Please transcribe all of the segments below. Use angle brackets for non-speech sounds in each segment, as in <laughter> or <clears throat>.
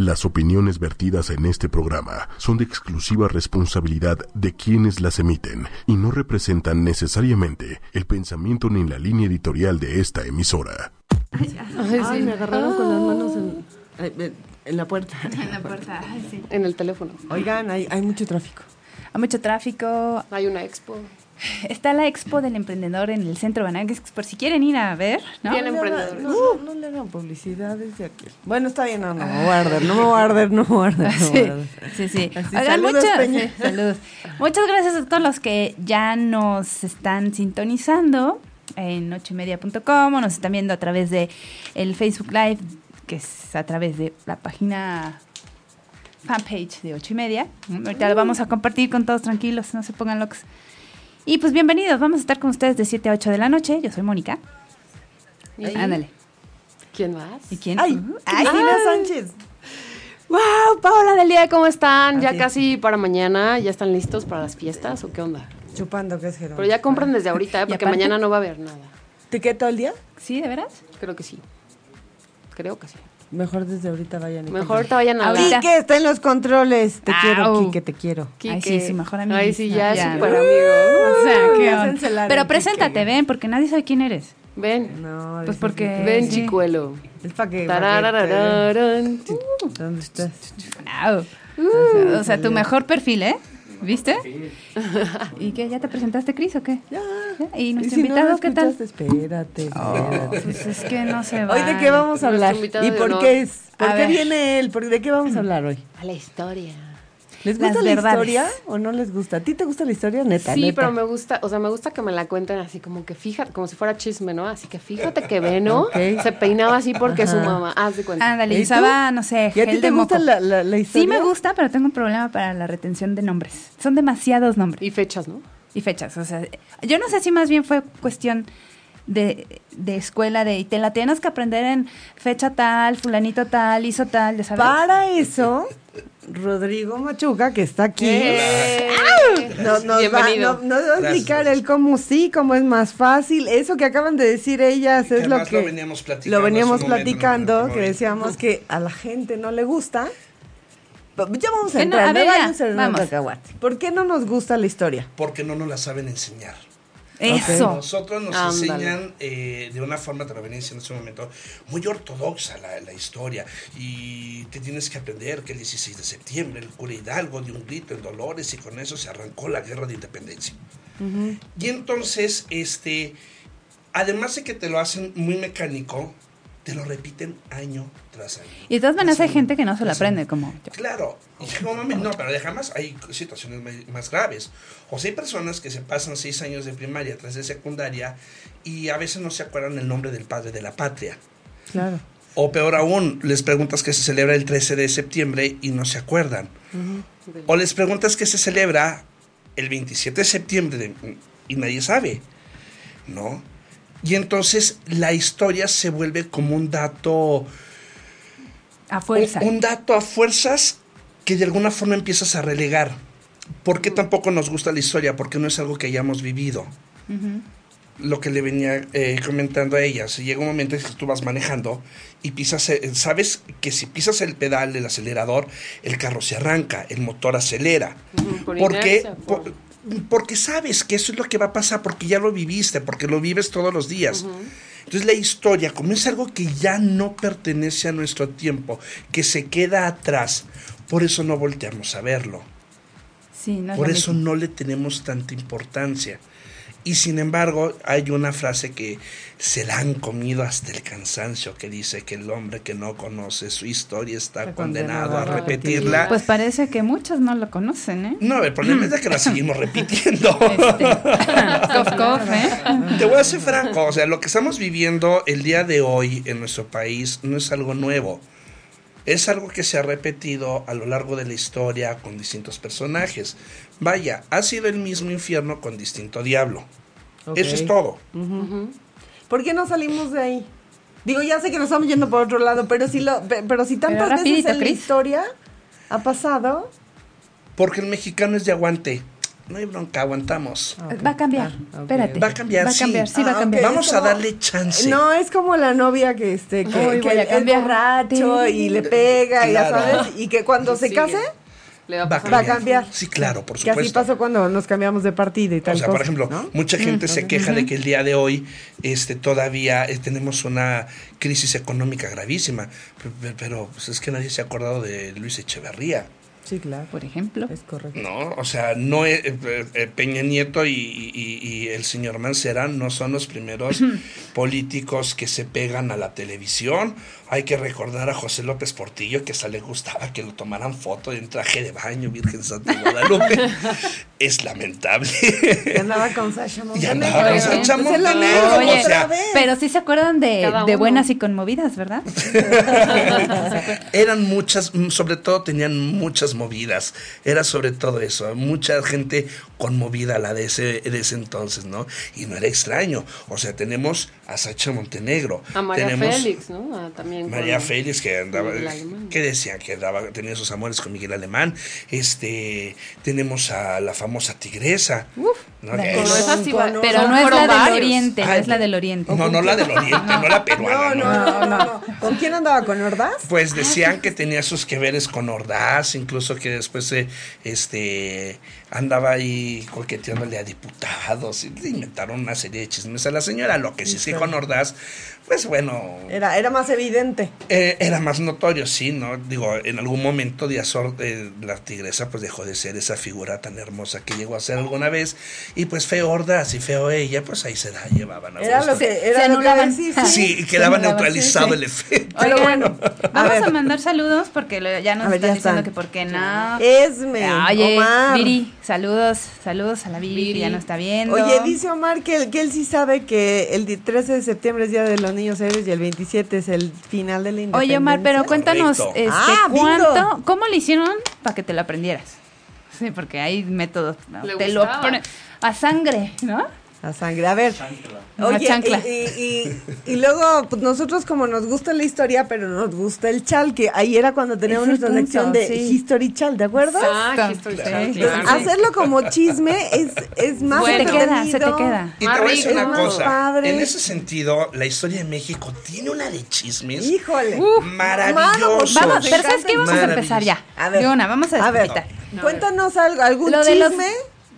Las opiniones vertidas en este programa son de exclusiva responsabilidad de quienes las emiten y no representan necesariamente el pensamiento ni la línea editorial de esta emisora. Ay, me agarraron con las manos en, en la puerta. <laughs> En la puerta, ay, sí. En el teléfono. Oigan, hay, hay mucho tráfico. Hay mucho tráfico. Hay una expo. Está la expo del emprendedor en el centro Banagues, por si quieren ir a ver, ¿no? Bien No, emprendedores. No, no, no le hagan publicidad desde aquí. Bueno, está bien, no, no me voy a arder, no me voy a arder, no me voy a arder. no Sí, sí, sí. Así, Oigan, saludos, muchas, Peña. sí, saludos. Muchas gracias a todos los que ya nos están sintonizando en ochoymedia.com o nos están viendo a través de el Facebook Live, que es a través de la página fanpage de ocho y media. Ahorita lo vamos a compartir con todos tranquilos, no se pongan locos. Y pues bienvenidos, vamos a estar con ustedes de 7 a 8 de la noche. Yo soy Mónica. ¿Y Ándale. ¿Quién más? ¿Y quién? Ay, ay, Cristina Sánchez. ¡Wow! Paola del día, ¿cómo están? Ya casi para mañana, ¿ya están listos para las fiestas o qué onda? Chupando, que es Jerónimo. Pero ya compran desde ahorita, ¿eh? <laughs> Porque aparte- mañana no va a haber nada. ¿Te queda todo el día? ¿Sí, de veras? Creo que sí. Creo que sí. Mejor desde ahorita vayan. y Mejor ahorita vayan a Ahorita. Quique está en los controles. Te quiero, Au. Quique, te quiero. Ay, sí, su mejor amigo. Ay, sí, ya, Ya. súper Uh, amigo. O sea, qué onda. Pero Quique. preséntate, ven, porque nadie sabe quién eres. Ven, No, Pues porque- Quique. ven, sí. chicuelo. Es para que. que te- ¿Dónde estás? Sea, o sea, tu mejor perfil, ¿eh? ¿Viste? ¿Y qué? ¿Ya te presentaste, Cris, o qué? Ya. ¿Y Y nuestro si no invitado lo qué tal? Espérate, espérate. Pues es que no se va. Hoy de qué vamos a hablar y por honor. qué es, por A qué ver. viene él, ¿Por- de qué vamos a hablar hoy. A la historia. ¿Les gusta la verdades. historia o no les gusta? ¿A ti te gusta la historia, neta? Sí, neta? pero me gusta, o sea, me gusta que me la cuenten así como que fíjate, como si fuera chisme, ¿no? Así que fíjate que Veno Ok. se peinaba así porque su mamá, haz de cuenta. Ándale, ¿Y tú? usaba, no sé, ¿Y a ti te gusta moco. la, la, la historia? Sí me gusta, pero tengo un problema para la retención de nombres. Son demasiados nombres Y fechas, ¿no? y fechas. O sea, yo no sé si más bien fue cuestión de, de escuela, de y te la tienes que aprender en fecha tal, fulanito tal, hizo tal, ya sabes. Para eso, Rodrigo Machuca, que está aquí, ¡Eh! no- nos, va, Bienvenido. no- nos va a explicar el cómo sí, cómo es más fácil. Eso que acaban de decir ellas Que es lo que lo veníamos platicando lo veníamos momento, platicando, que decíamos que a la gente no le gusta. Ya vamos a Que no, entrar, a ver, ya, vamos. ¿Por qué no nos gusta la historia? Porque no nos la saben enseñar. Eso. Nosotros nos Ándale. enseñan eh, de una forma, te lo venía diciendo en ese momento, muy ortodoxa la, la historia. Y te tienes que aprender que el 16 de septiembre el cura Hidalgo dio un grito en Dolores y con eso se arrancó la guerra de independencia. Y entonces, este, además de que te lo hacen muy mecánico, te lo repiten año tras año. Y de todas maneras hay gente que no se lo aprende, como yo. Claro, y no, mames, no, pero jamás hay situaciones más graves. O sea, hay personas que se pasan seis años de primaria, tres de secundaria, y a veces no se acuerdan el nombre del padre de la patria. Claro. O peor aún, les preguntas que se celebra el 13 de septiembre y no se acuerdan. O les preguntas que se celebra el 27 de septiembre de- y nadie sabe, ¿no? Y entonces la historia se vuelve como un dato A fuerza. un, un dato a fuerzas que de alguna forma empiezas a relegar. ¿Por qué tampoco nos gusta la historia? Porque no es algo que hayamos vivido. Lo que le venía eh, comentando a ella, si llega un momento en que tú vas manejando y pisas, el- sabes que si pisas el pedal del acelerador, el carro se arranca, el motor acelera. Ujú, por ¿Por qué? inercia, por- Por- porque sabes que eso es lo que va a pasar, porque ya lo viviste, porque lo vives todos los días. Entonces la historia, como es algo que ya no pertenece a nuestro tiempo, que se queda atrás, por eso no volteamos a verlo. Sí, no es Por eso mismo. no le tenemos tanta importancia. Y sin embargo, hay una frase que se la han comido hasta el cansancio, que dice que el hombre que no conoce su historia está Está condenado, condenado a repetirla. Pues parece que muchos no lo conocen, ¿eh? no, el problema es de que la <clears throat> seguimos repitiendo. Este, <laughs> cof, cof, ¿eh? Te voy a ser franco, o sea, lo que estamos viviendo el día de hoy en nuestro país no es algo nuevo. Es algo que se ha repetido a lo largo de la historia con distintos personajes. Vaya, ha sido el mismo infierno con distinto diablo. Eso es todo. ¿Por qué no salimos de ahí? Digo, ya sé que nos estamos yendo por otro lado, pero si lo, pe- pero si tantas rapidito, veces en la historia ha pasado, Porque el mexicano es de aguante. no hay bronca, aguantamos. Ah, ok. Va a cambiar. Ah. Espérate. Va a cambiar, Va a sí. cambiar, sí, va Ah, a cambiar. ok. Vamos a darle chance. No, es como la novia que este que, Ay, que es cambiar. borracho y le pega, ya Claro. sabes, y que cuando se Sigue. case Le va a Va a pasar. va a cambiar. Sí, claro, por Que supuesto. así pasó cuando nos cambiamos de partido y tal O sea, cosa, por ejemplo, ¿no? mucha gente se queja de que el día de hoy este, todavía eh, tenemos una crisis económica gravísima, pero, pero, pues, es que nadie se ha acordado de Luis Echeverría. Sí, claro. Por ejemplo. Es correcto. No, o sea, no eh, eh, eh, Peña Nieto y, y- y el señor Mancera no son los primeros <clears throat> políticos que se pegan a la televisión. Hay que recordar a José López Portillo que hasta le gustaba que lo tomaran foto en traje de baño, Virgen Santa de Guadalupe. <laughs> es lamentable. Y andaba con Sasha Y Montenegro. andaba con lo Montenegro, Oye, o sea. Pero sí se acuerdan de, buenas y conmovidas, ¿verdad? <laughs> eran muchas, sobre todo tenían muchas movidas. Era sobre todo eso, mucha gente conmovida la de ese, de ese entonces, ¿no? Y no era extraño. O sea, tenemos a Sacha Montenegro. A María tenemos Félix, ¿no? También María con- Félix que andaba, que decía que andaba, tenía sus amores con Miguel Alemán. Este, tenemos a la famosa tigresa. Que Con es- esa sí va- Con- Pero no es la del oriente, no es la del oriente. no, no la del oriente, no la peruana. No, no, no, no, no. ¿Con quién andaba? ¿Con Ordaz? Pues decían que tenía sus que veres con Ordaz, incluso que después se, este, andaba ahí coqueteándole a diputados y le inventaron una serie de chismes a la señora. Lo que sí es que con Ordaz, pues bueno, Era, era más evidente. eh, era más notorio, sí, ¿no? Digo, en algún momento Díaz Or- eh, la tigresa pues dejó de ser esa figura tan hermosa que llegó a ser alguna vez y pues feo Ordaz y feo ella, pues ahí se la llevaban a Era gusto. lo que era se lo que anulaban. sí, sí. Sí, y quedaba neutralizado sí, sí. el efecto. Pero bueno, a vamos a, mandar saludos porque lo- ya nos ver, están ya diciendo que por qué no. Esme, Oye, Omar. Viri, saludos, saludos a la Viri, que ya nos está viendo. Oye, dice Omar que, él- que él sí sabe que el di- 13 de septiembre es Día de los Niños Héroes y el 27 es el final de la independencia. Oye, Omar, pero cuéntanos, este, Ah, bingo. ¿cuánto, cómo le hicieron para que te lo aprendieras? Sí, porque hay métodos, ¿no? Le te lo gustaba. pone a sangre, ¿no? A sangre. A ver. Una Oye, chancla. y, y- y- y luego, pues nosotros como nos gusta la historia, pero nos gusta el chal, que ahí era cuando teníamos nuestra sección punto, de sí. History Chal, ¿te acuerdas? Ah, Exacto. History Sí. Claro. Entonces, hacerlo como chisme es, es más se te queda, se te queda. Y te voy a decir Más una cosa, Padre. en ese sentido, la historia de México tiene una de chismes Híjole. maravillosos. Vamos, Me pero ¿sabes qué? Vamos a Maravilloso. empezar ya. A ver. De una, vamos a A ver, cuéntanos algo, algún Lo de los- chisme.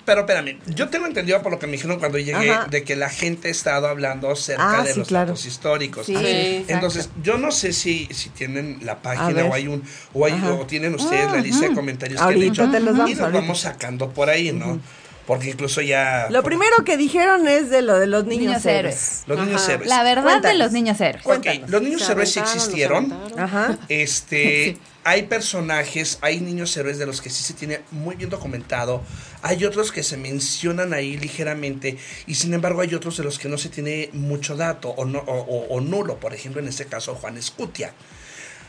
Pero espérame, yo tengo entendido por lo que me dijeron cuando llegué Ajá. de que la gente ha estado hablando acerca Ah, de sí, los claro. datos históricos. Sí, Sí, exacto. Entonces, yo no sé si, si tienen la página o hay un o, hay, o tienen ustedes la lista de comentarios que han Ahorita hecho te los damos, y los vamos sacando por ahí, ¿no? Porque incluso ya Lo primero que dijeron es de lo de los niños, Niños héroes. los niños héroes. La verdad Cuéntanos. de los niños héroes. Ok, Cuéntanos. los niños héroes sí existieron. Ajá. Este, <laughs> Sí. Hay personajes, hay niños héroes de los que sí se tiene muy bien documentado, hay otros que se mencionan ahí ligeramente y sin embargo hay otros de los que no se tiene mucho dato o, no, o, nulo, por ejemplo en este caso Juan Escutia.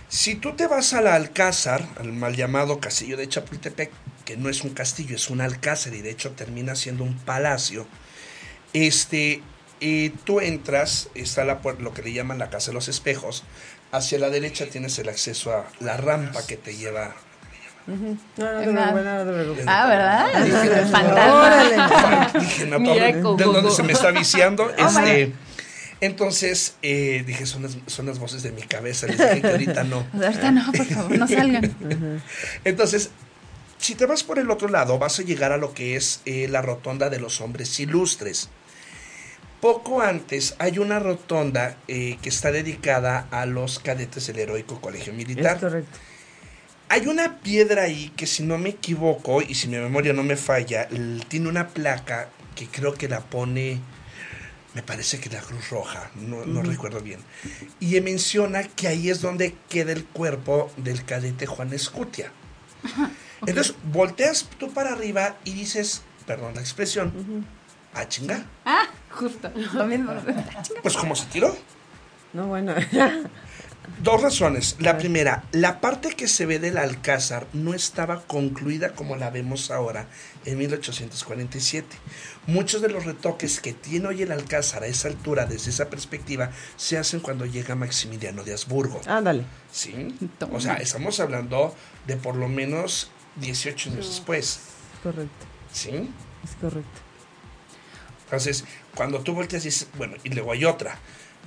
Si tú te vas al Alcázar, al mal llamado castillo de Chapultepec, que no es un castillo, es un alcázar y de hecho termina siendo un palacio, este, eh, tú entras, está la, lo que le llaman la casa de los espejos, hacia la derecha tienes el acceso a la rampa que te lleva... No, no te Una- preocupes, no te preocupes. Ah, ¿verdad? Dije, fantasma. No, Mira, ¿de dónde go. se me está viciando? Oh, este, entonces, eh, dije, son las, son las voces de mi cabeza, les dije que ahorita no. <laughs> Ahorita no, por favor, no salgan. <laughs> Entonces, si te vas por el otro lado, vas a llegar a lo que es eh, la rotonda de los hombres ilustres. Poco antes hay una rotonda eh, que está dedicada a los cadetes del heroico colegio Es militar. correcto. Hay una piedra ahí que si no me equivoco y si mi memoria no me falla, tiene una placa que creo que la pone, me parece que la Cruz Roja, no, no recuerdo bien. Y menciona que ahí es donde queda el cuerpo del cadete Juan Escutia. Entonces, volteas tú para arriba y dices, perdón la expresión, ah, chinga. Ah, justo. Lo mismo. <laughs> Pues como se tiró. No, bueno. <laughs> Dos razones. La primera, la parte que se ve del Alcázar no estaba concluida como la vemos ahora en 1847. Muchos de los retoques que tiene hoy el Alcázar a esa altura, desde esa perspectiva, se hacen cuando llega Maximiliano de Habsburgo. Ándale. ¿Sí? Toma. O sea, estamos hablando de por lo menos 18 años después. Correcto. ¿Sí? Es correcto. Entonces, cuando tú volteas dices, bueno, y luego hay otra,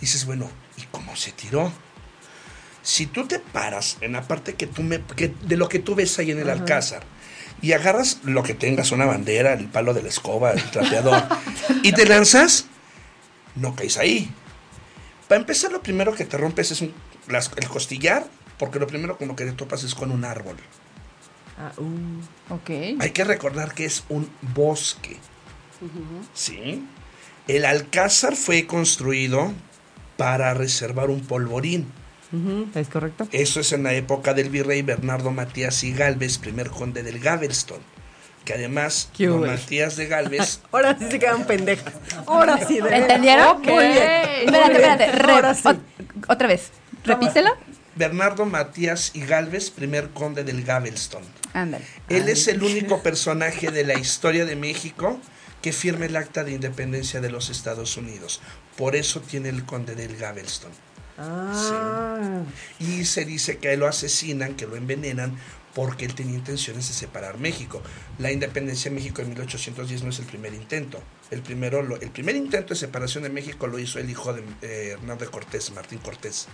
dices, bueno, ¿y cómo se tiró? Si tú te paras en la parte que tú me, que- de lo que tú ves ahí en el alcázar y agarras lo que tengas, una bandera, el palo de la escoba, el trapeador, <laughs> y te lanzas, no caes ahí. Para empezar, lo primero que te rompes es un- las- el costillar, porque lo primero con lo que te topas es con un árbol. Ah, uh. Ok. Hay que recordar que es un bosque. ¿Sí? El alcázar fue construido para reservar un polvorín. ¿Es correcto? Eso es en la época del virrey Bernardo Matías y Galvez, primer conde del Gaveston. Que además, don. Matías de Galvez, <laughs> Ahora sí se quedan pendejas. Ahora sí. de. ¿Entendieron? Muy bien. Espérate, espérate. re- Ahora sí. ot- otra vez. Repítelo. Bernardo Matías y Galvez, primer conde del Gaveston. Ándale. Él es el único personaje de la historia de México que firma el acta de independencia de los Estados Unidos. Por eso tiene el conde del Gaveston. Ah. Y se dice que lo asesinan, que lo envenenan, porque él tenía intenciones de separar México. La independencia de México en 1810 no es el primer intento. El, primero, el primer intento de separación de México lo hizo el hijo de eh, Hernán de Cortés, Martín Cortés.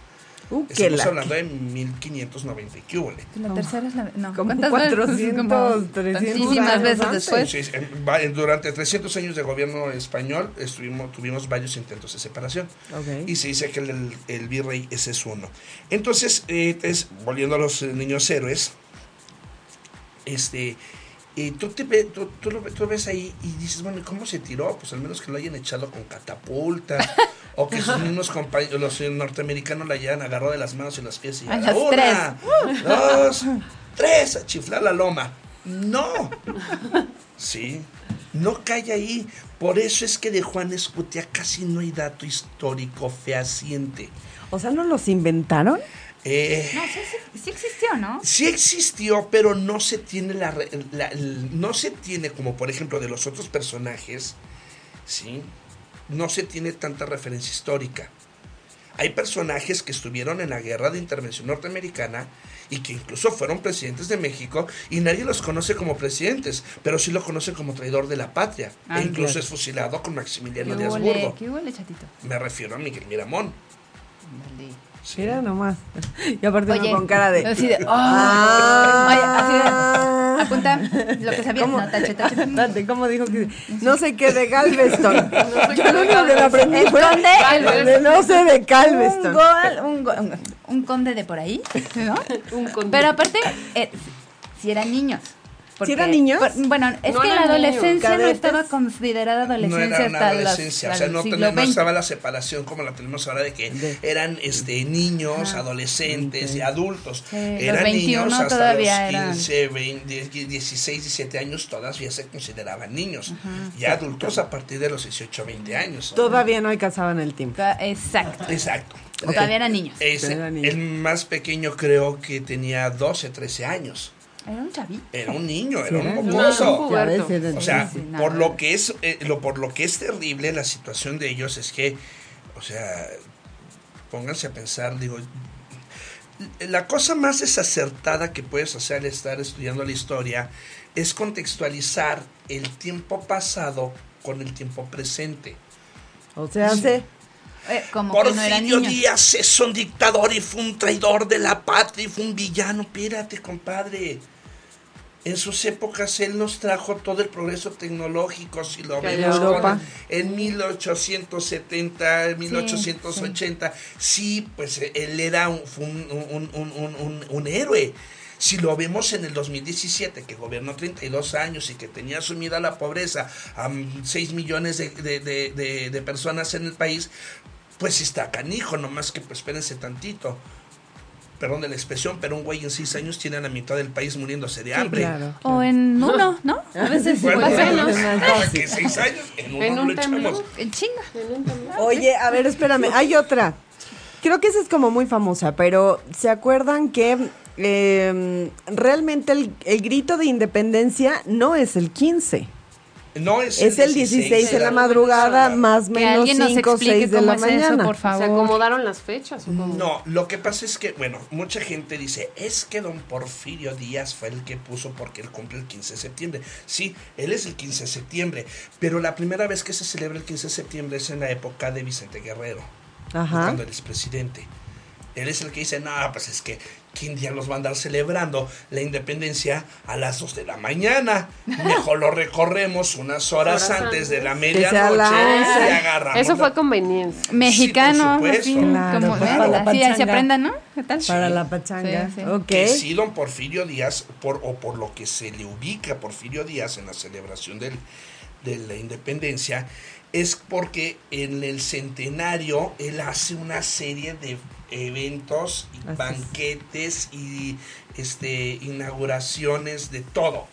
Uh, Estamos la- hablando de 1590 y qué. La tercera es la. No, Como ¿cuántas 400, veces? Como 300 tantísimas años veces después. Sí, durante 300 años de gobierno español estuvimos, tuvimos varios intentos de separación. Y se dice que el, el- el virrey ese es uno. Entonces, eh, es- volviendo a los eh, niños héroes, este, eh, tú, te ve- tú, tú lo, tú ves ahí y dices, bueno, ¿y cómo se tiró? Pues al menos que lo hayan echado con catapulta, <laughs> o que sus mismos compañeros, los eh, norteamericanos la hayan agarrado de las manos y los pies y A a las una, dos, <laughs> tres, a chiflar la loma. No. Sí, no cae ahí. Por eso es que de Juan Escutia casi no hay dato histórico fehaciente. O sea, ¿no los inventaron? Eh, No, sí, sí, sí existió, ¿no? sí existió, pero no se tiene la, no se tiene como por ejemplo de los otros personajes, sí, no se tiene tanta referencia histórica. Hay personajes que estuvieron en la guerra de intervención norteamericana y que incluso fueron presidentes de México y nadie los conoce como presidentes, pero sí lo conocen como traidor de la patria. Ah, e incluso claro. es fusilado con ¿Qué Maximiliano de huele, Habsburgo. ¿Qué huele, chatito? Me refiero a Miguel Miramón. Ándale. Sí. Mira nomás. <laughs> Y aparte uno Oye, con cara de... Así de. ¡oh! Ah. Oye, así de. Apunta lo que sabías. ¿Cómo? No, tache, tache. Date, ¿cómo dijo que no sé qué de Galveston? <laughs> sé Yo lo de único que me aprendí El fue conde, el de no sé de Un, Galveston. gol, un, go- un- un conde de por ahí, ¿no? <laughs> Un conde. Pero aparte, eh, si eran niños. ¿Sí eran niños? por- bueno, es No que la eran niños. adolescencia no estaba considerada No adolescencia era una hasta los- adolescencia, o sea, no, no estaba la separación como la tenemos ahora de que De- eran este niños, Ajá. adolescentes y adultos. Sí, los eran 21 niños hasta todavía los eran. 15, 20, 16, 17 años todavía se consideraban niños. Ya adultos a partir de los 18, 20 años. Todavía no alcanzaban el tiempo. Exacto. Exacto. Todavía eran niños. Ese- Eran niños. el más pequeño creo que tenía 12, 13 años. Era un chavito. Era un niño, Sí, era un mocoso. O sea, Sí, no, por no. lo que es eh, lo por lo que es terrible la situación de ellos es que, o sea, pónganse a pensar, digo, la cosa más desacertada que puedes hacer al estar estudiando la historia es contextualizar el tiempo pasado con el tiempo presente. O sea, hace Eh, como no Porfirio niños. Díaz es un dictador y fue un traidor de la patria y fue un villano. Espérate, compadre. En sus épocas él nos trajo todo el progreso tecnológico, si lo vemos en Europa. en 1870, en 1880. Sí, pues él era un, héroe. Si lo vemos en el 2017, que gobernó 32 años y que tenía sumida la pobreza a 6 millones de, de- de- de- de personas en el país, pues sí está canijo, nomás que pues espérense tantito. Perdón de la expresión, pero un güey en 6 años tiene a la mitad del país muriéndose de Sí, hambre. claro. O en uno, ¿no? <laughs> A veces sí Bueno, puede ser. menos. Es más ¿para fácil. qué seis años? En uno En no un lo echamos. temblor. En chinga. Temblor. Oye, a ver, espérame, hay otra. Creo que esa es como muy famosa, pero ¿se acuerdan que eh, realmente el, el grito de independencia no es el 15? No, es, Es el 16 de la madrugada, más Que menos alguien nos 5 o explique 6 de cómo la es mañana. eso, por ¿Se acomodaron las fechas o cómo? No, lo que pasa es que, bueno, mucha gente dice, es que don Porfirio Díaz fue el que puso porque él cumple el 15 de septiembre. Sí, él es el 15 de septiembre, pero la primera vez que se celebra el 15 de septiembre es en la época de Vicente Guerrero, Ajá. cuando él es presidente. Él es el que dice, no, pues es que ¿quién día los va a andar celebrando la independencia a las 2 de la mañana? Mejor lo recorremos unas horas Horas antes de la medianoche la y agarramos. Eso fue conveniencia. Mexicano, Sí, por. Claro, para la así, así pachanga. aprendan, ¿no? ¿Qué tal? Para Sí. la pachanga. Sí, sí. Ok. que sí, don Porfirio Díaz, por, o por lo que se le ubica a Porfirio Díaz en la celebración del, de la independencia, es porque en el centenario él hace una serie de eventos, y Así es. banquetes y este, inauguraciones de todo.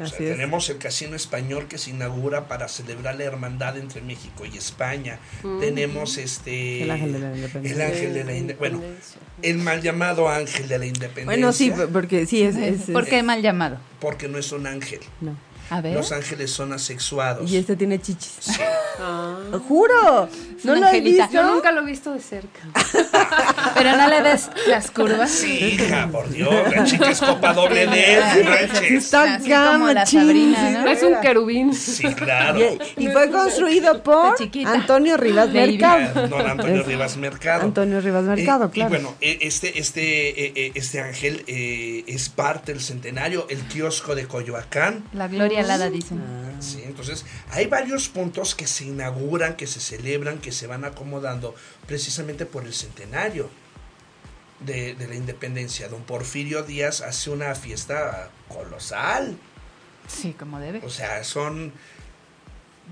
O sea, tenemos el casino español que se inaugura para celebrar la hermandad entre México y España. Tenemos este El ángel de la independencia. el ángel de la inde- bueno, el mal llamado ángel de la independencia. Bueno, sí, porque sí, es... es- ¿Por qué mal llamado? Porque no es un ángel. no. A ver. Los ángeles son asexuados. Y este tiene chichis. Sí. Ah. ¡Juro! ¿No lo angelita. visto? Yo nunca lo he visto de cerca. <laughs> <laughs> Pero no le ves las curvas. Sí, hija, por Dios, la chica es copa doble D, no manches. Está Así como la Sabrina, de Es un querubín. Sí, claro. Y, y fue construido por. Antonio Rivas Baby. Mercado. Don Antonio Rivas Mercado. Antonio Rivas Mercado, Eh, claro. Y bueno, eh, este, este, eh, eh, este ángel eh, es parte del centenario, el kiosco de Coyoacán. La gloria alada, dicen. Sí, entonces hay varios puntos que se inauguran, que se celebran, que se van acomodando precisamente por el centenario de, de la independencia. Don Porfirio Díaz hace una fiesta colosal. Sí, como debe. O sea, son,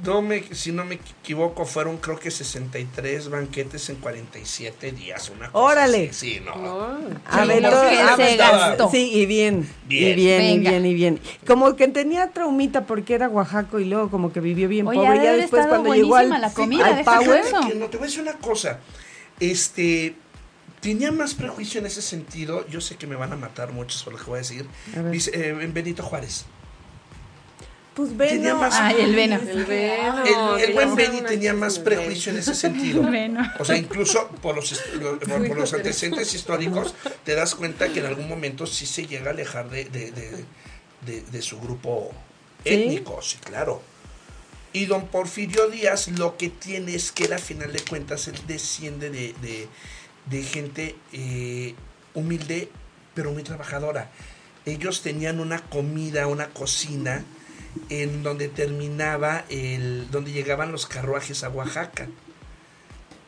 no me, si no me equivoco, fueron creo que 63 banquetes en 47 días. Una cosa ¡Órale! así. Sí, no. A Sí, ver, a se gastó. Sí, y bien. Bien. Y bien, y bien, y bien. Como que tenía traumita porque era Oaxaco y luego como que vivió bien Oye, pobre. ya después cuando llegó al, la comida, al Power. Que no te voy a decir una cosa. Este. Tenía más prejuicio en ese sentido. Yo sé que me van a matar muchos por lo que voy a decir. A ver. Dice, eh, en Benito Juárez. pues Tenía ven, más- Ay, el veno. El buen son tenía más prejuicio en ese sentido. <laughs> Bueno. O sea, incluso por los, est- lo- por, por los antecedentes históricos, te das cuenta que en algún momento sí se llega a alejar de, de, de- de- de su grupo ¿Sí? étnico, sí, claro. Y don Porfirio Díaz lo que tiene es que él, a final de cuentas, él desciende de, de- de gente eh, humilde, pero muy trabajadora. Ellos tenían una comida, una cocina, en donde terminaba el, donde llegaban los carruajes a Oaxaca.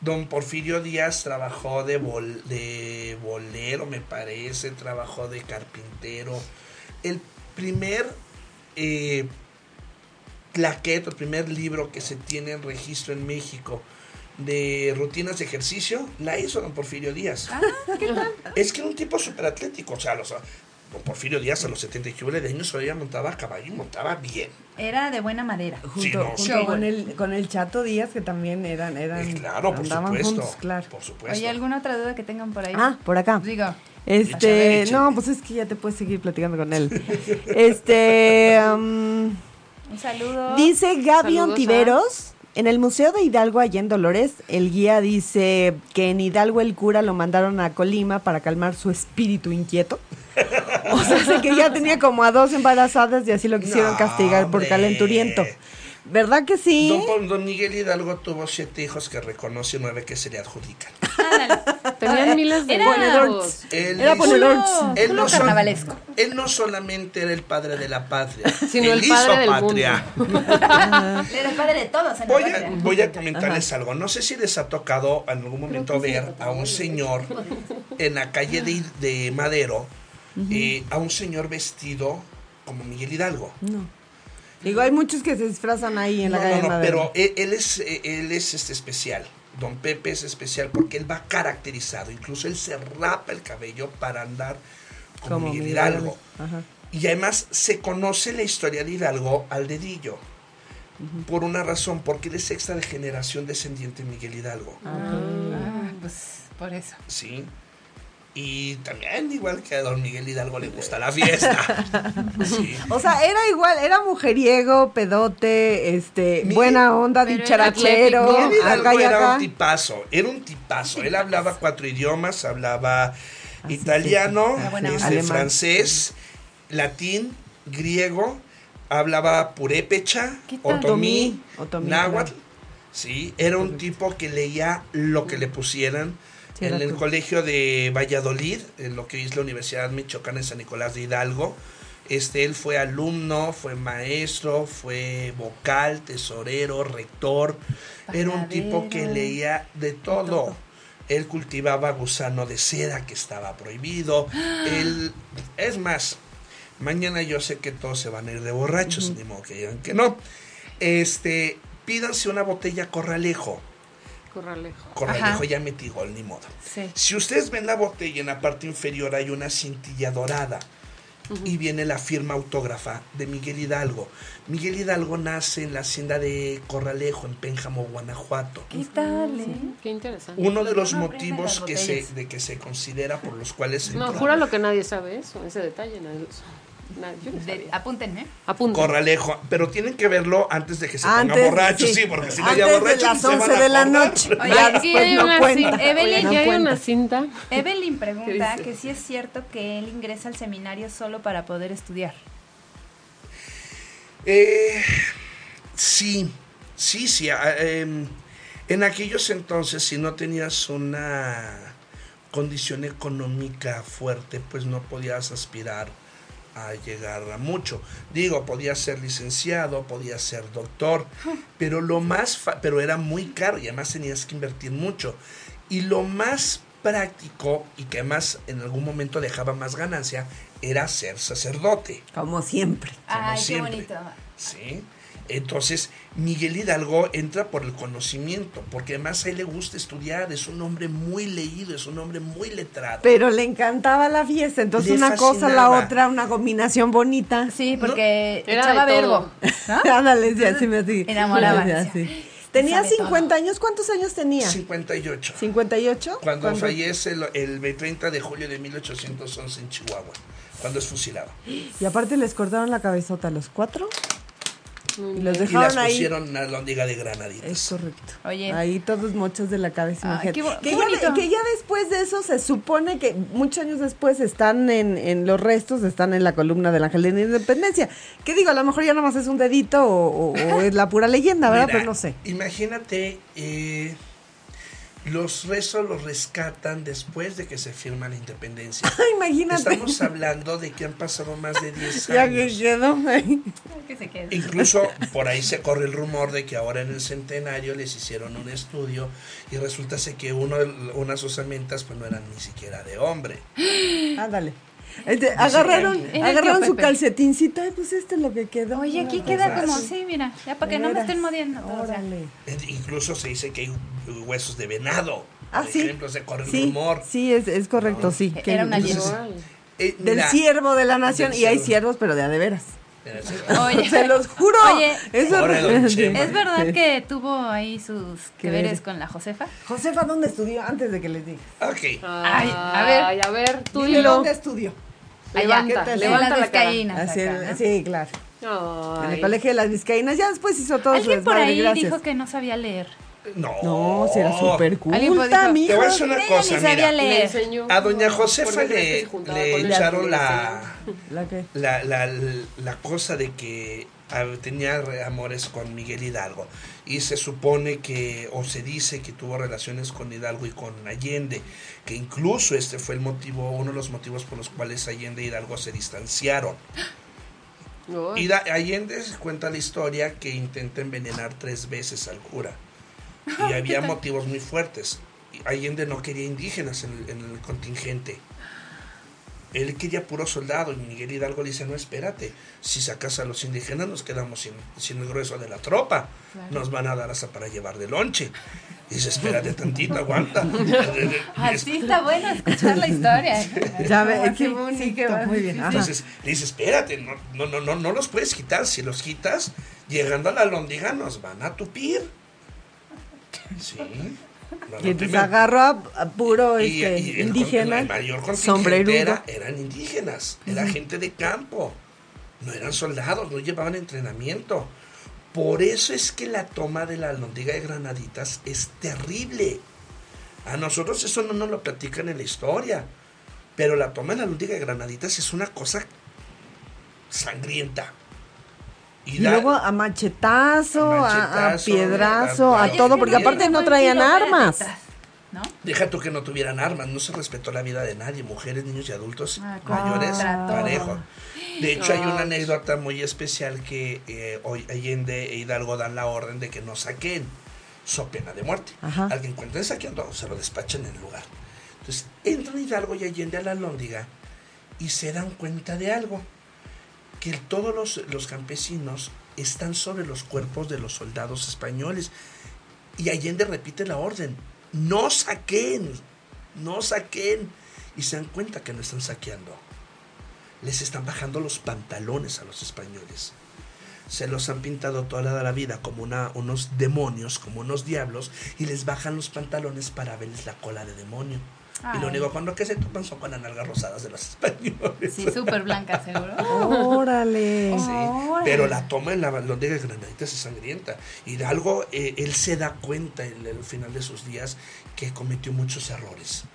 Don Porfirio Díaz trabajó de, bol- de bolero, me parece, trabajó de carpintero. El primer eh, el primer libro que se tiene en registro en México de rutinas de ejercicio, la hizo don Porfirio Díaz. Es que era un tipo súper atlético, o sea, los, don Porfirio Díaz a los 70 y de años todavía montaba a caballo y montaba bien. Era de buena madera. junto, Sí, no, junto sí. con, el, con el Chato Díaz, que también eran, eran Eh, claro, por supuesto. juntos, claro. Por supuesto. Oye, ¿alguna otra duda que tengan por ahí? Ah, por acá. Digo, Este, no, pues es que ya te puedes seguir platicando con él. Este, <laughs> um, un saludo. dice Gaby Ontiveros. En el Museo de Hidalgo, allá en Dolores, el guía dice que en Hidalgo el cura lo mandaron a Colima para calmar su espíritu inquieto. <laughs> O sea, que ya tenía como a dos embarazadas y así lo quisieron No, castigar por hombre. calenturiento. ¿Verdad que sí? Don, don Miguel Hidalgo tuvo siete hijos que reconoce y nueve que se le adjudican. Tenían miles de Era-. Él Era hizo- él no, él no solamente era el padre de la patria, Sino él el padre hizo del patria. <laughs> Era el padre de todos en Voy la a, patria. voy a comentarles algo. No sé si les ha tocado en algún momento ver a un señor en la calle de, de Madero, eh, a un señor vestido como Miguel Hidalgo. No. Digo, hay muchos que se disfrazan ahí en la calle no, no, Madero. pero él, él es, eh, él es este especial. Don Pepe es especial porque él va caracterizado. Incluso él se rapa el cabello para andar como, Miguel Hidalgo. Ajá. Y además se conoce la historia de Hidalgo al dedillo. Por una razón, porque él es sexta de generación descendiente de Miguel Hidalgo. Ah, pues por eso. ¿Sí? Y también, igual que a don Miguel Hidalgo, le gusta la fiesta. <laughs> Sí. O sea, era igual, era mujeriego, pedote, este, Miguel- buena onda, dicharachero. Miguel Hidalgo acá y era acá. un tipazo, era un tipazo. Él hablaba cuatro idiomas, hablaba italiano, onda. este, francés, latín, griego, hablaba purépecha, otomí, Otomí, náhuatl. claro. Sí, era un tipo que leía lo que le pusieran. Sí, en el tú. colegio de Valladolid, en lo que es la Universidad Michoacana de San Nicolás de Hidalgo. Este, él fue alumno, fue maestro, fue vocal, tesorero, rector. Era un tipo que leía de todo. todo. Él cultivaba gusano de seda que estaba prohibido. Él, es más, mañana yo sé que todos se van a ir de borrachos, ni modo que digan que no. Este, pídanse una botella corralejo. Corralejo. Corralejo Ajá. ya metí gol, ni modo. Sí. Si ustedes ven la botella, en la parte inferior hay una cintilla dorada. Y viene la firma autógrafa de Miguel Hidalgo. Miguel Hidalgo nace en la hacienda de Corralejo, en Pénjamo, Guanajuato. ¿Qué tal, eh? Qué interesante. Uno de los no motivos que se, de que se considera por los cuales No, entró jura lo que nadie sabe eso, ese detalle. Nadie lo sabe. Nadie- yo no De- sabía. apúntenme. Apunta. Corralejo, pero tienen que verlo antes de que se pongan Antes, borrachos, sí, sí. porque si no ya de borrachos las ni se van 11 a de la noche. Oye, ya aquí hay no una cinta. Evelyn, No aquí hay cuenta. una cinta. Evelyn ¿Qué pregunta que si es cierto que él ingresa al seminario solo para poder estudiar. Eh, sí, sí, sí. ah, em, en aquellos entonces, si no tenías una condición económica fuerte, pues no podías aspirar a llegar a mucho. Digo, podías ser licenciado, podías ser doctor, <laughs> pero lo más, fa- pero era muy caro y además tenías que invertir mucho. Y lo más práctico y que además en algún momento dejaba más ganancia era ser sacerdote. Como siempre. Como Ay, siempre. qué bonito. ¿sí? Entonces, Miguel Hidalgo entra por el conocimiento, porque además a él le gusta estudiar, es un hombre muy leído, es un hombre muy letrado. Pero le encantaba la fiesta, entonces Le una cosa, la otra, una combinación bonita. Sí, porque Era echaba de verbo. todo. ¿no? <laughs> Ándale, sí, así me así. Enamoraba, Sí. Tenía Sabe 50 años, ¿cuántos años tenía? 58. ¿58? Cuando ¿Cuándo? fallece el, el 30 de julio de 1811 en Chihuahua, cuando es fusilado. <gasps> Y aparte les cortaron la cabezota a los cuatro y los Y las dejaron ahí. pusieron a la ondiga de granaditas. Es correcto. Oye. Ahí todos mochos de la cabeza. Imagínate. qué que, ya, bonito. que ya después de eso se supone que muchos años después están en, en los restos, están en la columna del Ángel de la Independencia. Que digo, a lo mejor ya nada más es un dedito o, o- o es la pura leyenda, ¿verdad? Mira, Pero no sé. Imagínate, eh, los restos los rescatan después de que se firma la independencia. <laughs> Imagínate. Estamos hablando de que han pasado más de 10 Ya que años. quedó. Que se quede. Incluso por ahí se corre el rumor de que ahora en el centenario les hicieron un estudio y resulta ser que uno, de- unas osamentas pues no eran ni siquiera de hombre. Ándale. Este, agarraron agarraron su calcetincito. Ay, pues este es lo que quedó. Oye, aquí Una queda cosa como, así. sí, mira, ya para que no me estén modiendo. todo, o sea. Órale. Incluso se dice que hay huesos de venado. Ah, Por sí. ejemplo, se corre el Sí, rumor. sí, es, es correcto, sí. que- Era una Entonces. Eh, Del siervo de la nación. Y hay siervo. siervos, pero de a de veras. Oye, <laughs> Se los juro. Oye, Chema. ¿es verdad que tuvo ahí sus Que veres ver. con la Josefa? Josefa, ¿dónde estudió? Antes de que les diga. Ok. Ay, a ver. Ay, a ver, tú dilo. dónde estudió. Levanta, levanta las la vizcaínas. Sí, claro. En el Ay. colegio de las Vizcaínas. Ya después hizo todo su Alguien por desmadre, ahí gracias. dijo que no sabía leer. No. No, si era súper Alguien culta, dijo-. Te voy a decir una cosa, mira. Le. A doña Josefa le, le echaron la, ¿La qué? la, la, la cosa de que tenía re- amores con Miguel Hidalgo. Y se supone que, o se dice que tuvo relaciones con Hidalgo y con Allende, que incluso este fue el motivo, uno de los motivos por los cuales Allende e Hidalgo se distanciaron. <gasps> Y da- Allende cuenta la historia que intenta envenenar tres veces al cura. Y <laughs> había motivos muy fuertes. Allende no quería indígenas en el, en el contingente. Él quería puro soldado y Miguel Hidalgo le dice, no, espérate, si sacas a los indígenas nos quedamos sin, sin el grueso de la tropa, nos van a dar hasta para llevar de lonche. Y dice, espérate tantito, aguanta. <laughs> Así está bueno escuchar la historia. <laughs> Ya ve, qué sí, bonito. qué bueno. Muy bien. Ajá. Entonces le dice, espérate, no, no, no, no, no los puedes quitar. Si los quitas, llegando a la londiga nos van a tupir. Sí. <laughs> No, Y entonces agarró a, puro Y- este, y el indígena, el mayor sombrerudo. era- eran indígenas, era gente de campo, no eran soldados, no llevaban entrenamiento. Por eso es que la toma de la alondiga de Granaditas es terrible. A nosotros eso no nos lo platican en la historia, pero la toma de la alondiga de Granaditas es una cosa sangrienta. Y da- luego a machetazo, A piedrazo, a- todo, porque aparte no traían armas. ¿No? Deja tú que no tuvieran armas, no se respetó la vida de nadie, mujeres, niños y adultos Ah, mayores, parejo. De hecho, hay una anécdota muy especial que eh, hoy Allende e Hidalgo dan la orden de que no saquen, so pena de muerte. Ajá. Al que encuentren saqueando, se lo despachan en el lugar. Entonces, entran Hidalgo y Allende a la Lóndiga y se dan cuenta de algo, que todos los, los campesinos están sobre los cuerpos de los soldados españoles. Y Allende repite la orden, no saquen, no saquen. Y se dan cuenta que no están saqueando. Les están bajando los pantalones a los españoles. Se los han pintado toda la vida como una, unos demonios, como unos diablos, y les bajan los pantalones para verles la cola de demonio. Y lo único con lo que se topan son con las nalgas rosadas de los españoles. Sí, súper blanca, seguro. Órale. Sí, Órale. pero la toma en la Londrina de Granaditas es sangrienta. Hidalgo, eh, él se da cuenta en el final de sus días que cometió muchos errores.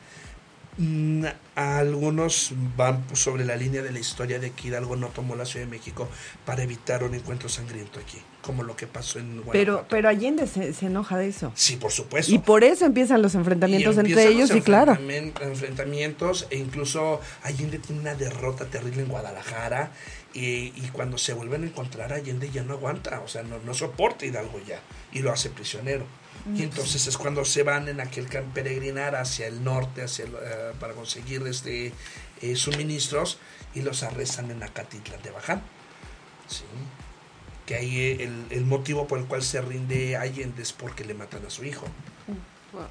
Mm, algunos van sobre la línea de la historia de que Hidalgo no tomó la Ciudad de México para evitar un encuentro sangriento aquí, como lo que pasó en Guanajuato. Pero, pero Allende se, se enoja de eso. sí, por supuesto. Y por eso empiezan los enfrentamientos Y entre ellos, los y claro. Enfrentamientos, e incluso Allende tiene una derrota terrible en Guadalajara. Y, y cuando se vuelven a encontrar, Allende ya no aguanta, o sea, no, no soporta Hidalgo ya. Y lo hace prisionero. Y entonces es cuando se van en aquel can peregrinar hacia el norte hacia el, eh, para conseguir este, eh, suministros y los arrestan en Acatitlán de Baján. Sí. Que ahí eh, el, el motivo por el cual se rinde Allende es porque le matan a su hijo. Wow.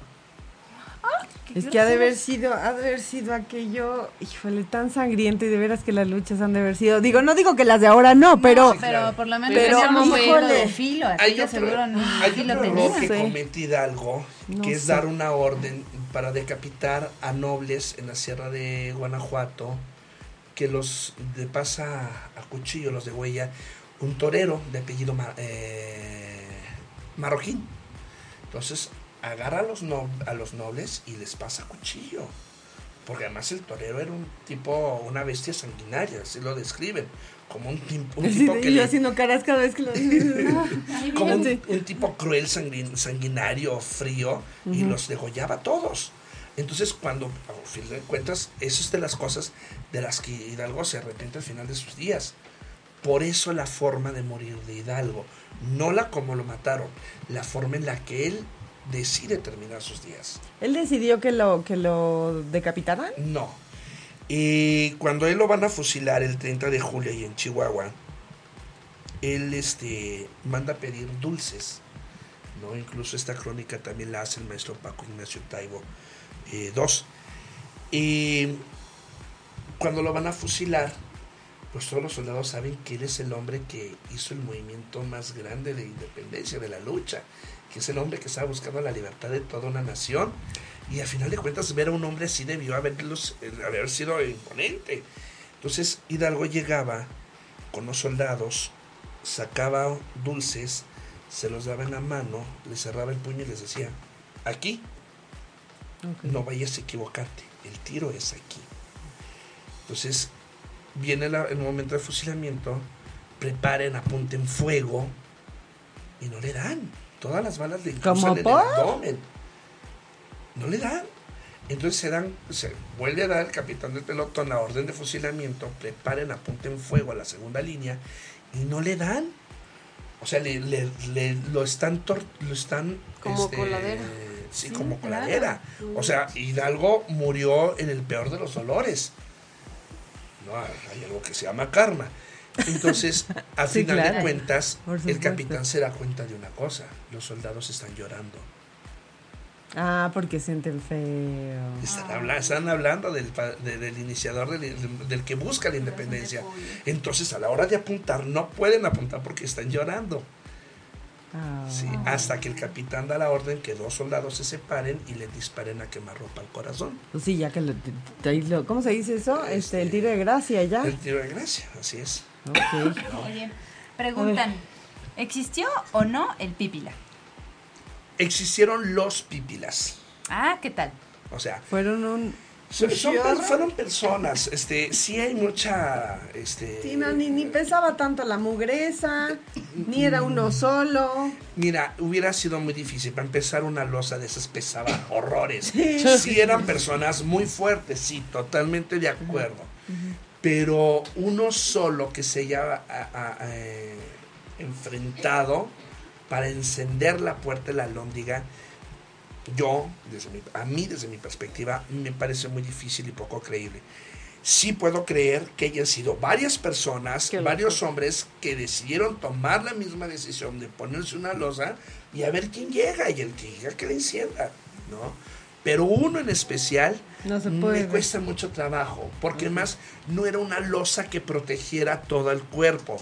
Es que ha de haber sido, ha de haber sido aquello, híjole, tan sangriento y de veras que las luchas han de haber sido. Digo, no digo que las de ahora no, pero sí, pero claro. por lo menos Pero, híjole. de filo, así Hay que otro, seguro ni hay filo otro tenía. error que Sí. comete Hidalgo, No que es sé. dar una orden para decapitar a nobles en la sierra de Guanajuato, que los de pasa a cuchillo, los de huella, un torero de apellido Ma- eh, Marroquín. Entonces agarra a los, a los nobles y les pasa a cuchillo. Porque además el torero era un tipo, una bestia sanguinaria, así lo describen. Como un, tim- un Sí, tipo y que yo le- haciendo caras cada vez que lo <laughs> como un, tipo cruel, sanguin- sanguinario, frío, y los degollaba a todos. Entonces, cuando, a fin de cuentas, eso es de las cosas de las que Hidalgo se arrepiente al final de sus días. Por eso la forma de morir de Hidalgo, no la como lo mataron, la forma en la que él decide terminar sus días. Él decidió que lo, que lo decapitaran. No. Y cuando él lo van a fusilar el 30 de julio y en Chihuahua, él este, manda a pedir dulces. ¿no? Incluso esta crónica también la hace el maestro Paco Ignacio Taibo II. Y cuando lo van a fusilar, pues todos los soldados saben que él es el hombre que hizo el movimiento más grande de independencia, de la lucha, que es el hombre que estaba buscando la libertad de toda una nación. Y al final de cuentas, ver a un hombre así debió haberlos, eh, haber sido imponente. Entonces Hidalgo llegaba con los soldados, sacaba dulces, se los daba en la mano, les cerraba el puño y les decía, aquí no vayas a equivocarte, el tiro es aquí. Entonces viene la- el momento de fusilamiento, preparen, apunten fuego y no le dan. Todas las balas le ¿Cómo cruzan en el abdomen. No le dan. Entonces se dan, se vuelve a dar el capitán del pelotón la orden de fusilamiento, preparen, apunten fuego a la segunda línea y no le dan. O sea, le, le- le- lo están tor- lo están Como coladera. Sí, Sí, como claro. coladera. O sea, Hidalgo murió en el peor de los dolores. No, hay algo que se llama karma. Entonces, <laughs> a Sí, final claro. de cuentas, el capitán se da cuenta de una cosa: los soldados están llorando. Ah, porque sienten feo. Están, habla- están hablando del, de- del iniciador, del, del que busca la independencia. Entonces, a la hora de apuntar, no pueden apuntar porque están llorando. Ah. Sí, hasta que el capitán da la orden que dos soldados se separen y le disparen a quemarropa al corazón. Pues sí, ya que lo, te- te- ahí lo- ¿Cómo se dice eso? Este, Este, el tiro de gracia ya. El tiro de gracia, así es. Ok. Oye, preguntan, ¿existió o no el pípila? Existieron los pípilas. Ah, ¿qué tal? O sea, Fueron un... son- son fueron personas. Este, sí hay mucha. Este, Sí, no, ni, ni pesaba tanto la mugreza, ni era uno solo. Mira, hubiera sido muy difícil. Para empezar, una losa de esas pesaba <laughs> horrores. Sí, eran personas muy fuertes, sí, totalmente de acuerdo. Pero uno solo que se haya a- a- a, eh, enfrentado para encender la puerta de la lóndiga, yo, desde mi- a mí desde mi perspectiva, me parece muy difícil y poco creíble. Sí puedo creer que hayan sido varias personas, Qué loco. varios hombres que decidieron tomar la misma decisión de ponerse una losa y a ver quién llega y el que llega que la encienda, ¿no? Pero uno en especial No se me puede. cuesta mucho trabajo, porque además no era una losa que protegiera todo el cuerpo,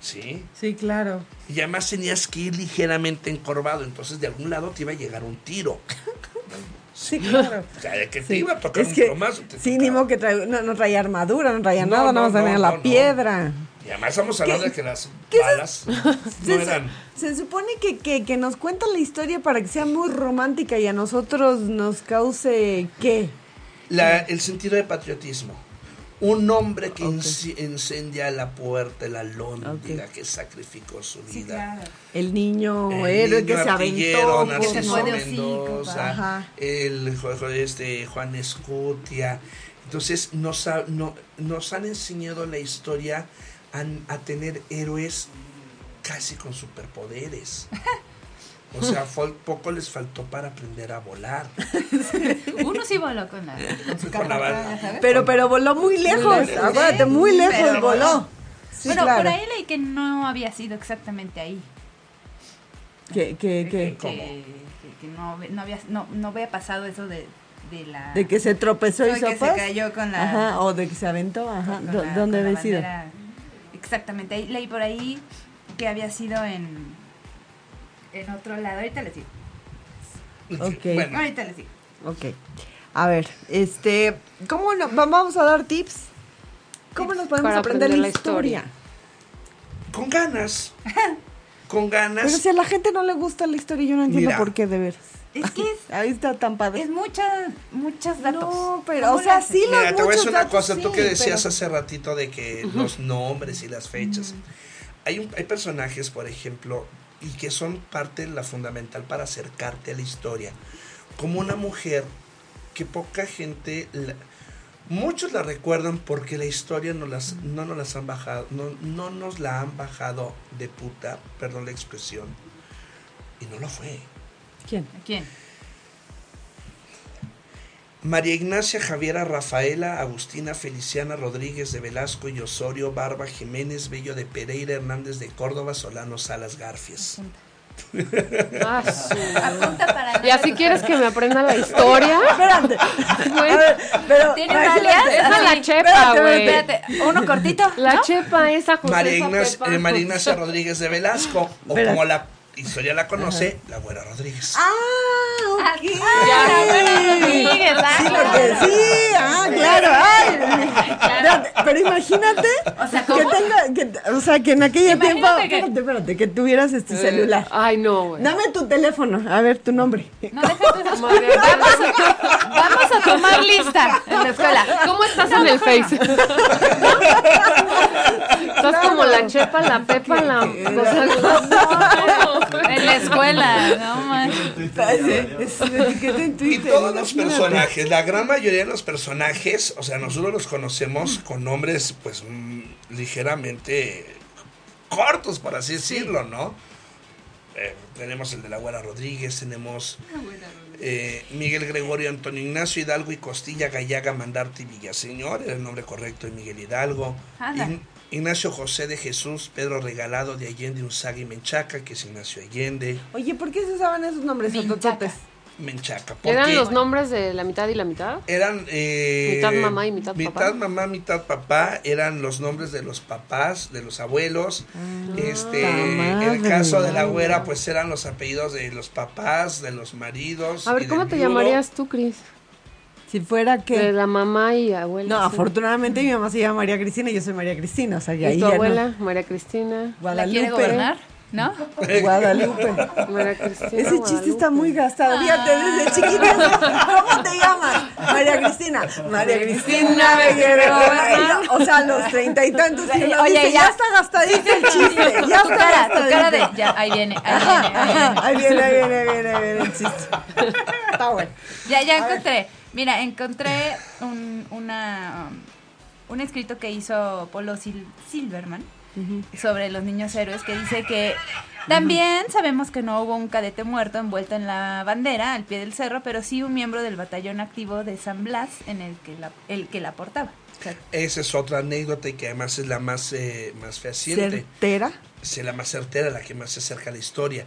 ¿sí? Sí, claro. Y además tenías que ir ligeramente encorvado, entonces de algún lado te iba a llegar un tiro. <laughs> Sí, claro. O sea, que te Sí. iba a tocar Es un que, plomazo. te sí, ni modo que trae- no, no traía armadura, no traía No, nada, no, nada más tenía no, la no, no. piedra. Y además estamos hablando de que las balas no <laughs> Se, eran... se supone que, que, que nos cuenta la historia para que sea muy romántica y a nosotros nos cause ¿qué? La- el sentido de patriotismo. Un hombre que Ok. inci- incendia la puerta de la lóndiga, que sacrificó su Sí, vida. claro. El niño El héroe niño que se aventó. Que se Narciso Mendoza, el este, Juan Escutia. Entonces nos, ha- no- nos han enseñado la historia a, a tener héroes casi con superpoderes. <laughs> O sea, <laughs> fue- poco les faltó para aprender a volar. Uno sí voló con la, con su Con la bala. Pero, pero voló muy lejos, lejos. acuérdate, Sí, muy lejos pero voló. Sí, bueno, claro. por ahí leí que no había sido exactamente ahí. Que, que, Que, que, ¿Cómo? que- que no, no había, no, no había pasado eso de, de la... de que se tropezó y de que se cayó con la... Ajá, o de que se aventó, ajá. con ¿Dó- la- ¿Dónde había sido? Exactamente, ahí leí por ahí que había sido en en otro lado. Ahorita les digo. Ok. Bueno, Ahorita les digo. Ok. A ver, este, ¿cómo no- va- vamos a dar tips? ¿Cómo nos podemos Para aprender, aprender la la historia? historia. con ganas. <laughs> Con Pero ganas. si a la gente no le gusta la historia, yo no entiendo Mira. por qué, de veras. Es que es, <laughs> Ahí está tan padre. es muchas, muchos datos. No, pero, ¿Cómo o sea, sí los Mira, te voy a decir una datos, cosa, tú que decías pero- hace ratito de que los nombres y las fechas. Hay, un- hay personajes, por ejemplo, y que son parte de la fundamental para acercarte a la historia. Como una mujer que poca gente, la- muchos la recuerdan porque la historia no, las, no nos las han bajado, no, no nos la han bajado de puta, perdón la expresión, y no lo fue. ¿Quién? ¿A quién? María Ignacia Javiera Rafaela Agustina Feliciana Rodríguez de Velasco y Osorio Barba Jiménez Bello de Pereira Hernández de Córdoba Solano Salas Garfias. Ah, Apunta para ¿Y así quieres que me aprenda la historia? Espérate. Pero ¿Tiene alias? Esa es la Sí. chepa, Espérate, güey. Espérate, uno cortito. La ¿no? chepa esa Josefa María Ignacia, eh, María Ignacia Rodríguez de Velasco o Espérate. como la historia la conoce, la güera Rodríguez. Ah, Ah, ok. ah, bueno, Rodríguez, ah, Sí, claro. porque sí, ah, claro. Ay. Espérate, Pero imagínate O sea, que tenga, que, o sea, que en aquella tiempo, que- espérate, espérate, que tuvieras este celular. Ay, no, güey. Dame tu teléfono, a ver tu nombre. No dejes eso. Madre, <laughs> Vamos a, vamos a tomar lista en la escuela. ¿Cómo estás en el Face? <laughs> Estás como la chepa, la pepa, la... <laughs> o sea, En la escuela, no etiqueta en Y todos los personajes, la gran mayoría de los personajes, o sea, nosotros los conocemos con nombres, pues, mm, ligeramente cortos, por así decirlo, ¿no? Eh, tenemos el de la güera Rodríguez, tenemos eh, Miguel Gregorio Antonio Ignacio Hidalgo y Costilla Gallaga Mandarte y Villaseñor, era el nombre correcto de Miguel Hidalgo. Anda. Ign- Ignacio José de Jesús, Pedro Regalado de Allende Unzaga y Menchaca, que es Ignacio Allende. Oye, ¿por qué se usaban esos nombres tototes? Menchaca. ¿Eran los nombres de la mitad y la mitad? Eran eh, Mitad mamá y mitad papá. Mitad mamá, mitad papá. Eran los nombres de los papás, de los abuelos. este, Ah, en el caso de la güera, pues eran los apellidos de los papás, de los maridos. A ver, ¿cómo te viudo. llamarías tú, Cris? Si fuera De que... la mamá y abuela. No, sí. afortunadamente mi mamá se llama María Cristina y yo soy María Cristina, o sea, ya ¿Y ahí tu ya no- abuela? María Cristina. ¿La Guadalupe. quiere gobernar? ¿No? <laughs> Guadalupe. María Cristina. Ese chiste está muy gastado. Fíjate, desde chiquita. ¿Cómo te llamas? María Cristina. María Cristina me quiere gobernar. O sea, a los treinta y tantos. y Oye, dice, ya. ya está gastadito el chiste. Ya Tu está cara, tu gastadito. cara de. Ya, ahí viene, ahí viene, ahí viene. Ahí viene, ahí viene, ahí viene, ahí viene el chiste. <laughs> Está bueno. Ya, ya encontré. Mira, encontré un, una, um, un escrito que hizo Polo Sil- Silverman sobre los niños héroes que dice que también sabemos que no hubo un cadete muerto envuelto en la bandera al pie del cerro, pero sí un miembro del batallón activo de San Blas en el que la, el que la portaba. O sea, Esa es otra anécdota y que además es la más, eh, más fehaciente. Certera. es la más certera, la que más se acerca a la historia.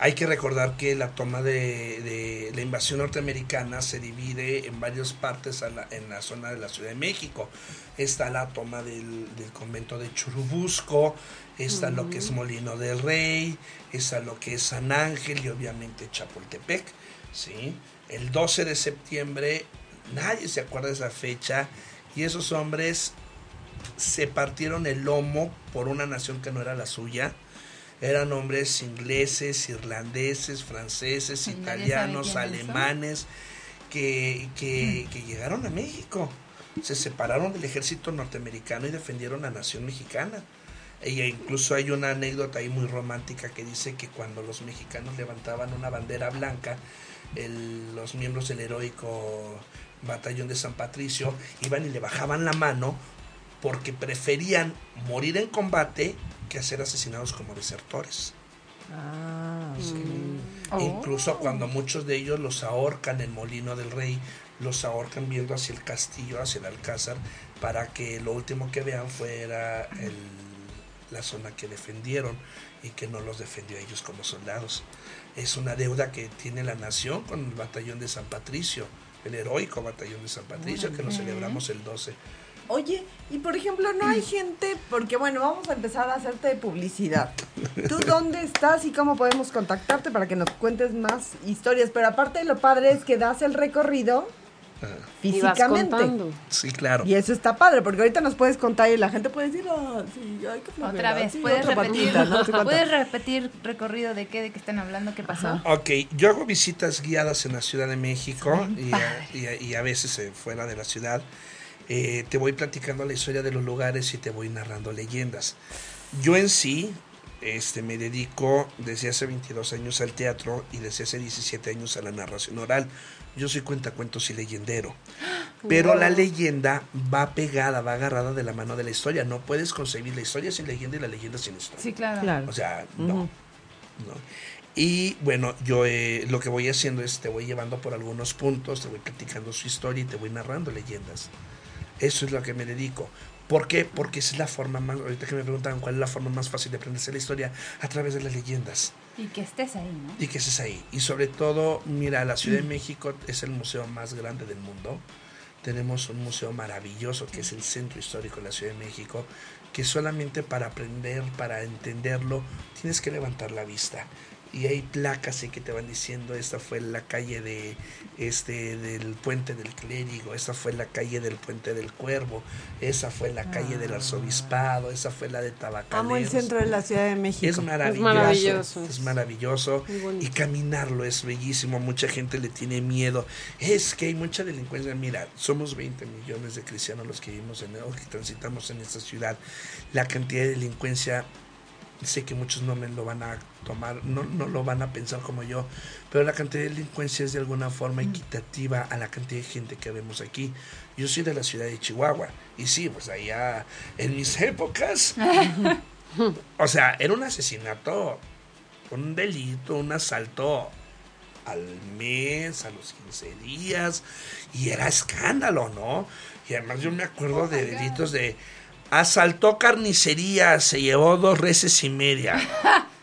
Hay que recordar que la toma de, de la invasión norteamericana se divide en varias partes la- en la zona de la Ciudad de México. Está la toma del, del convento de Churubusco, está lo que es Molino del Rey, está lo que es San Ángel y obviamente Chapultepec. ¿sí? El 12 de septiembre, nadie se acuerda de esa fecha, y esos hombres se partieron el lomo por una nación que no era la suya. Eran hombres ingleses, irlandeses, franceses, italianos, alemanes, que, que, que llegaron a México. Se separaron del ejército norteamericano y defendieron la nación mexicana. E incluso hay una anécdota ahí muy romántica que dice que cuando los mexicanos levantaban una bandera blanca, el- los miembros del heroico batallón de San Patricio iban y le bajaban la mano porque preferían morir en combate que ser asesinados como desertores. Ah, Oh. Incluso cuando muchos de ellos los ahorcan en Molino del Rey, los ahorcan viendo hacia el castillo, hacia el alcázar, para que lo último que vean fuera el- la zona que defendieron y que no los defendió a ellos como soldados. Es una deuda que tiene la nación con el batallón de San Patricio, el heroico batallón de San Patricio, que lo celebramos el 12. Oye, y por ejemplo, no hay gente, porque bueno, vamos a empezar a hacerte publicidad. ¿Tú <laughs> dónde estás y cómo podemos contactarte para que nos cuentes más historias? Pero aparte lo padre es que das el recorrido Ah, físicamente. sí, claro. Y eso está padre, porque ahorita nos puedes contar y la gente puede decir, ah, sí, ay, qué Otra vez, sí, ¿puedes otra repetir, patita, no sé cuánto". ¿puedes repetir recorrido de qué, de qué están hablando, qué pasó? Ajá. Ok, yo hago visitas guiadas en la Ciudad de México y a, padre. y a- y a veces eh, fuera de la ciudad. Eh, te voy platicando la historia de los lugares y te voy narrando leyendas. Yo en sí este, me dedico desde hace 22 años al teatro y desde hace 17 años a la narración oral. Yo soy cuentacuentos y leyendero. <gasps> Pero la leyenda va pegada, va agarrada de la mano de la historia. No puedes concebir la historia sin leyenda y la leyenda sin historia. Sí, claro. Claro. O sea, no. ¿no? Y bueno, yo eh, lo que voy haciendo es te voy llevando por algunos puntos, te voy platicando su historia y te voy narrando leyendas. Eso es lo que me dedico. ¿Por qué? Porque es la forma más, ahorita que me preguntaban cuál es la forma más fácil de aprenderse la historia, a través de las leyendas. Y que estés ahí, ¿no? Y que estés ahí. Y sobre todo, mira, la Ciudad de México es el museo más grande del mundo. Tenemos un museo maravilloso que es el Centro Histórico de la Ciudad de México, que solamente para aprender, para entenderlo, tienes que levantar la vista. Y hay placas y que te van diciendo, esta fue la calle de este del puente del clérigo, esta fue la calle del puente del cuervo, esa fue la calle del arzobispado, esa fue la de Tabacaleros. Amo el centro de la Ciudad de México. Es maravilloso. maravilloso. Es maravilloso. Y caminarlo es bellísimo. Mucha gente le tiene miedo. Es que hay mucha delincuencia. Mira, somos 20 millones de cristianos los que vivimos en o que transitamos en esta ciudad. La cantidad de delincuencia, sé que muchos no me lo van a tomar, no, no lo van a pensar como yo, pero la cantidad de delincuencia es de alguna forma equitativa a la cantidad de gente que vemos aquí. Yo soy de la ciudad de Chihuahua. Y sí, pues allá en mis <laughs> épocas o sea, era un asesinato, un delito, un asalto al mes, a los 15 días, y era escándalo, ¿no? Y además yo me acuerdo de delitos de asaltó carnicería, se llevó dos reses y media. <laughs>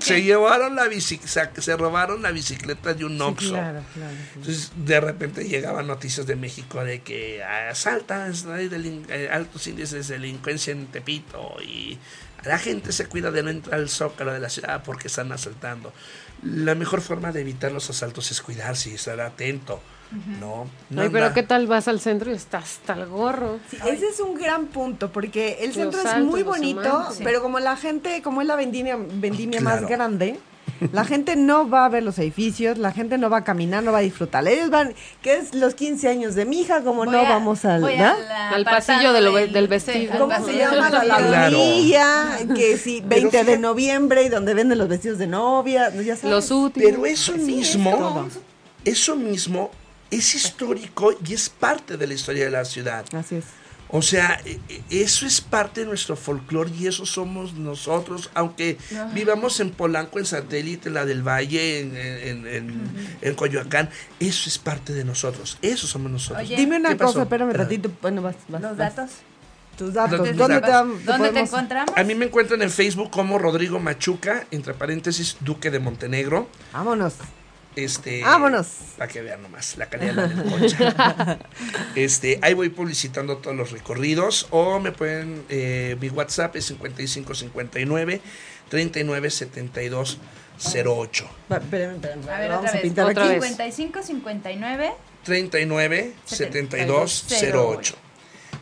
Se llevaron la bicicleta, se robaron la bicicleta de un Sí, Oxxo. claro, claro. sí. Entonces, de repente llegaban noticias de México de que asaltan, hay eh, altos índices de delincuencia en Tepito y la gente se cuida de no entrar al zócalo de la ciudad porque están asaltando. La mejor forma de evitar los asaltos es cuidarse y estar atento, ¿no? No Ay, pero ¿qué tal vas al centro y estás hasta el gorro? Sí, ese es un gran punto, porque el Los centro es muy bonito, humanos. pero como la gente, como es la vendimia, vendimia Claro. más grande, la gente no va a ver los edificios, la gente no va a caminar, no va a disfrutar. Ellos van, que es los 15 años de mi hija, como Voy no a- vamos al... Al pasillo de lo ve- del vestido. ¿Cómo se llama? La vestido. Claro. lagunilla, que <laughs> sí, 20 de noviembre y donde venden los vestidos de novia, ya sabes. Los útiles. Pero eso mismo, eso mismo es histórico y es parte de la historia de la ciudad. Así es. O sea, e- e- eso es parte de nuestro folclore y eso somos nosotros, aunque vivamos en Polanco, en Satélite, en la del Valle, en, en, en- en Coyoacán, eso es parte de nosotros, eso somos nosotros. Oye, Dime una ¿Qué pasó? cosa, espérame ratito. Bueno, vas, vas, Los vas. datos. Tus datos. ¿Dónde, te, ¿Dónde te encontramos? A mí me encuentran en Facebook como Rodrigo Machuca, entre paréntesis, Duque de Montenegro. Vámonos. Este, Vámonos. Para que vean nomás la calidad de la concha. <laughs> este, ahí voy publicitando todos los recorridos. O me pueden, eh, mi WhatsApp es 5559 397208. Va, espérame, espérame. A ver, Vamos otra a vez. Otra aquí. vez. 55, 59. 39 7208.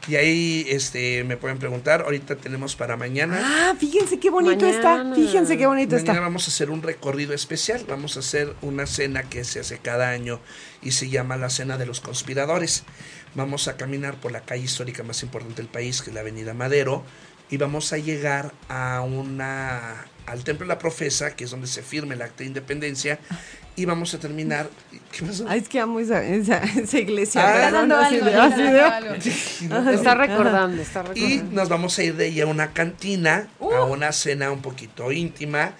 Y ahí este, me pueden preguntar. Ahorita tenemos para mañana. Ah, fíjense qué bonito está. Mañana. Fíjense qué bonito Mañana está. vamos a hacer un recorrido especial. Vamos a hacer una cena que se hace cada año y se llama la Cena de los Conspiradores. Vamos a caminar por la calle histórica más importante del país, que es la Avenida Madero, y vamos a llegar a una al Templo de la Profesa, que es donde se firma el acta de independencia, y vamos a terminar. ¿Qué pasó? Ay, es que amo esa, esa, esa iglesia. Ah, <laughs> Está dando algo. recordando, Y nos vamos a ir de ahí a una cantina, a una cena un poquito íntima,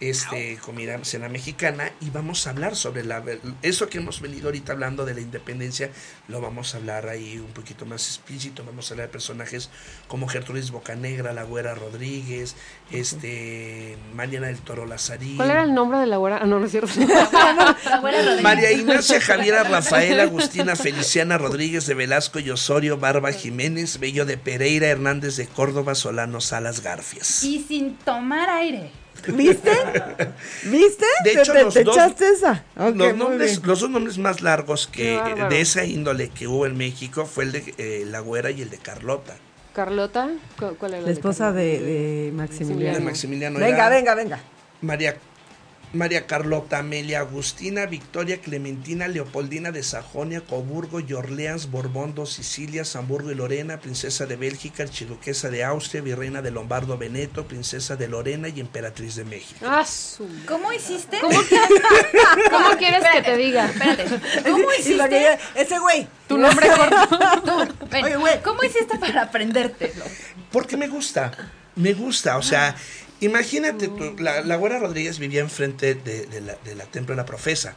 este, comida, cena mexicana, y vamos a hablar sobre la, eso que hemos venido ahorita hablando de la independencia, lo vamos a hablar ahí un poquito más explícito, vamos a hablar de personajes como Gertrudis Bocanegra, La Güera Rodríguez, este, Mariana del Toro Lazarín. ¿Cuál era el nombre de la güera? Ah, no, no es cierto. <laughs> María Ignacia Javiera Rafaela Agustina Feliciana Rodríguez de Velasco y Osorio Barba Jiménez Bello de Pereira Hernández de Córdoba Solano Salas Garfias. Y sin tomar aire. ¿Viste? ¿Viste? De Te- hecho, te, los te dos- echaste esa. Los, nombres, los dos nombres más largos que de esa índole que hubo en México fue el de eh, La Güera y el de Carlota. ¿Carlota? ¿Cu- ¿Cuál era La esposa de, de De Maximiliano. Maximiliano Venga, venga, venga. María, María Carlota, Amelia Agustina, Victoria Clementina, Leopoldina de Sajonia, Coburgo y Orleans, Borbón, dos Sicilias, Hamburgo y Lorena, princesa de Bélgica, archiduquesa de Austria, virreina de Lombardo Veneto, princesa de Lorena y emperatriz de México. Ah, su... ¿Cómo hiciste? ¿Cómo, ¿Cómo quieres que te diga? Espérate. ¿Cómo hiciste? ese güey. Tu nombre <laughs> corto. Oye, güey. ¿Cómo hiciste para aprendértelo? Porque me gusta, me gusta, o sea, imagínate, tú, la, la Güera Rodríguez vivía enfrente de, de la, de la Templo de la Profesa.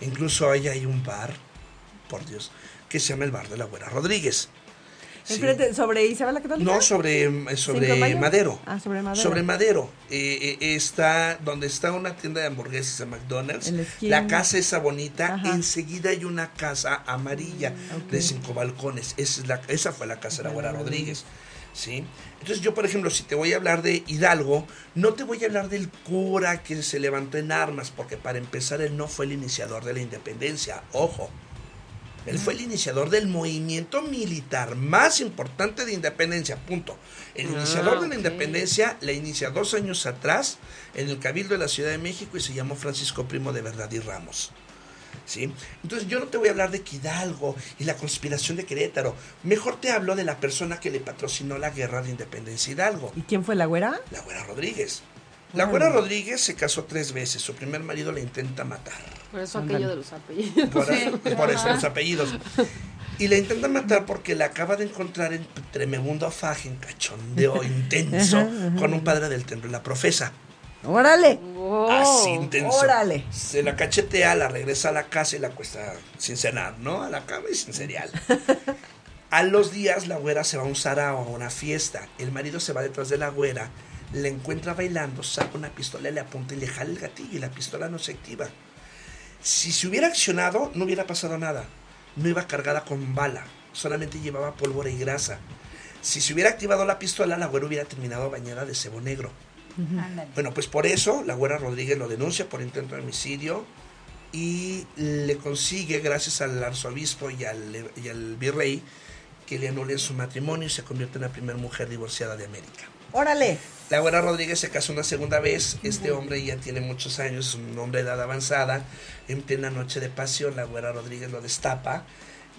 Incluso ahí hay un bar, por Dios, que se llama el Bar de la Güera Rodríguez. Sí. Enfrente, sobre Isabel la Católica. No, sobre, eh. Madero. Ah, sobre Madero. Sobre Madero. Eh, eh, está donde está una tienda de hamburguesas de McDonald's. En la casa esa bonita. Ajá. Enseguida hay una casa amarilla de cinco balcones. Esa, es la, esa fue la casa de la Güera Rodríguez. ¿Sí? Entonces yo, por ejemplo, si te voy a hablar de Hidalgo, no te voy a hablar del cura que se levantó en armas, porque para empezar él no fue el iniciador de la independencia. Ojo. Él fue el iniciador del movimiento militar más importante de independencia, punto. El Ah, iniciador de la independencia la inicia dos años atrás en el Cabildo de la Ciudad de México y se llamó Francisco Primo de Verdad y Ramos. ¿Sí? Entonces yo no te voy a hablar de Hidalgo y la conspiración de Querétaro. Mejor te hablo de la persona que le patrocinó la guerra de independencia Hidalgo, ¿Y quién fue la güera? la Güera Rodríguez. La Güera Rodríguez se casó tres veces. Su primer marido la intenta matar. Por eso aquello de los apellidos. Por, por eso los apellidos. Y la intenta matar porque la acaba de encontrar en tremendo faje, en cachondeo <laughs> intenso, con un padre del templo, la profesa. ¡Órale! Wow. Así intenso. órale. Se la cachetea, la regresa a la casa y la cuesta sin cenar, ¿no? A la cama y sin cereal. <laughs> A los días la güera se va a un sarao, a una fiesta. El marido se va detrás de la güera, le encuentra bailando, saca una pistola, le apunta y le jala el gatillo y la pistola no se activa. Si se hubiera accionado, no hubiera pasado nada. No iba cargada con bala, solamente llevaba pólvora y grasa. Si se hubiera activado la pistola, la güera hubiera terminado bañada de cebo negro. Ándale. Bueno, pues por eso la güera Rodríguez lo denuncia por intento de homicidio y le consigue, gracias al arzobispo y al, y al virrey, que le anulen su matrimonio y se convierte en la primera mujer divorciada de América. Órale. La güera Rodríguez se casó una segunda vez. Este hombre ya tiene muchos años, es un hombre de edad avanzada. En plena noche de pasión, la güera Rodríguez lo destapa,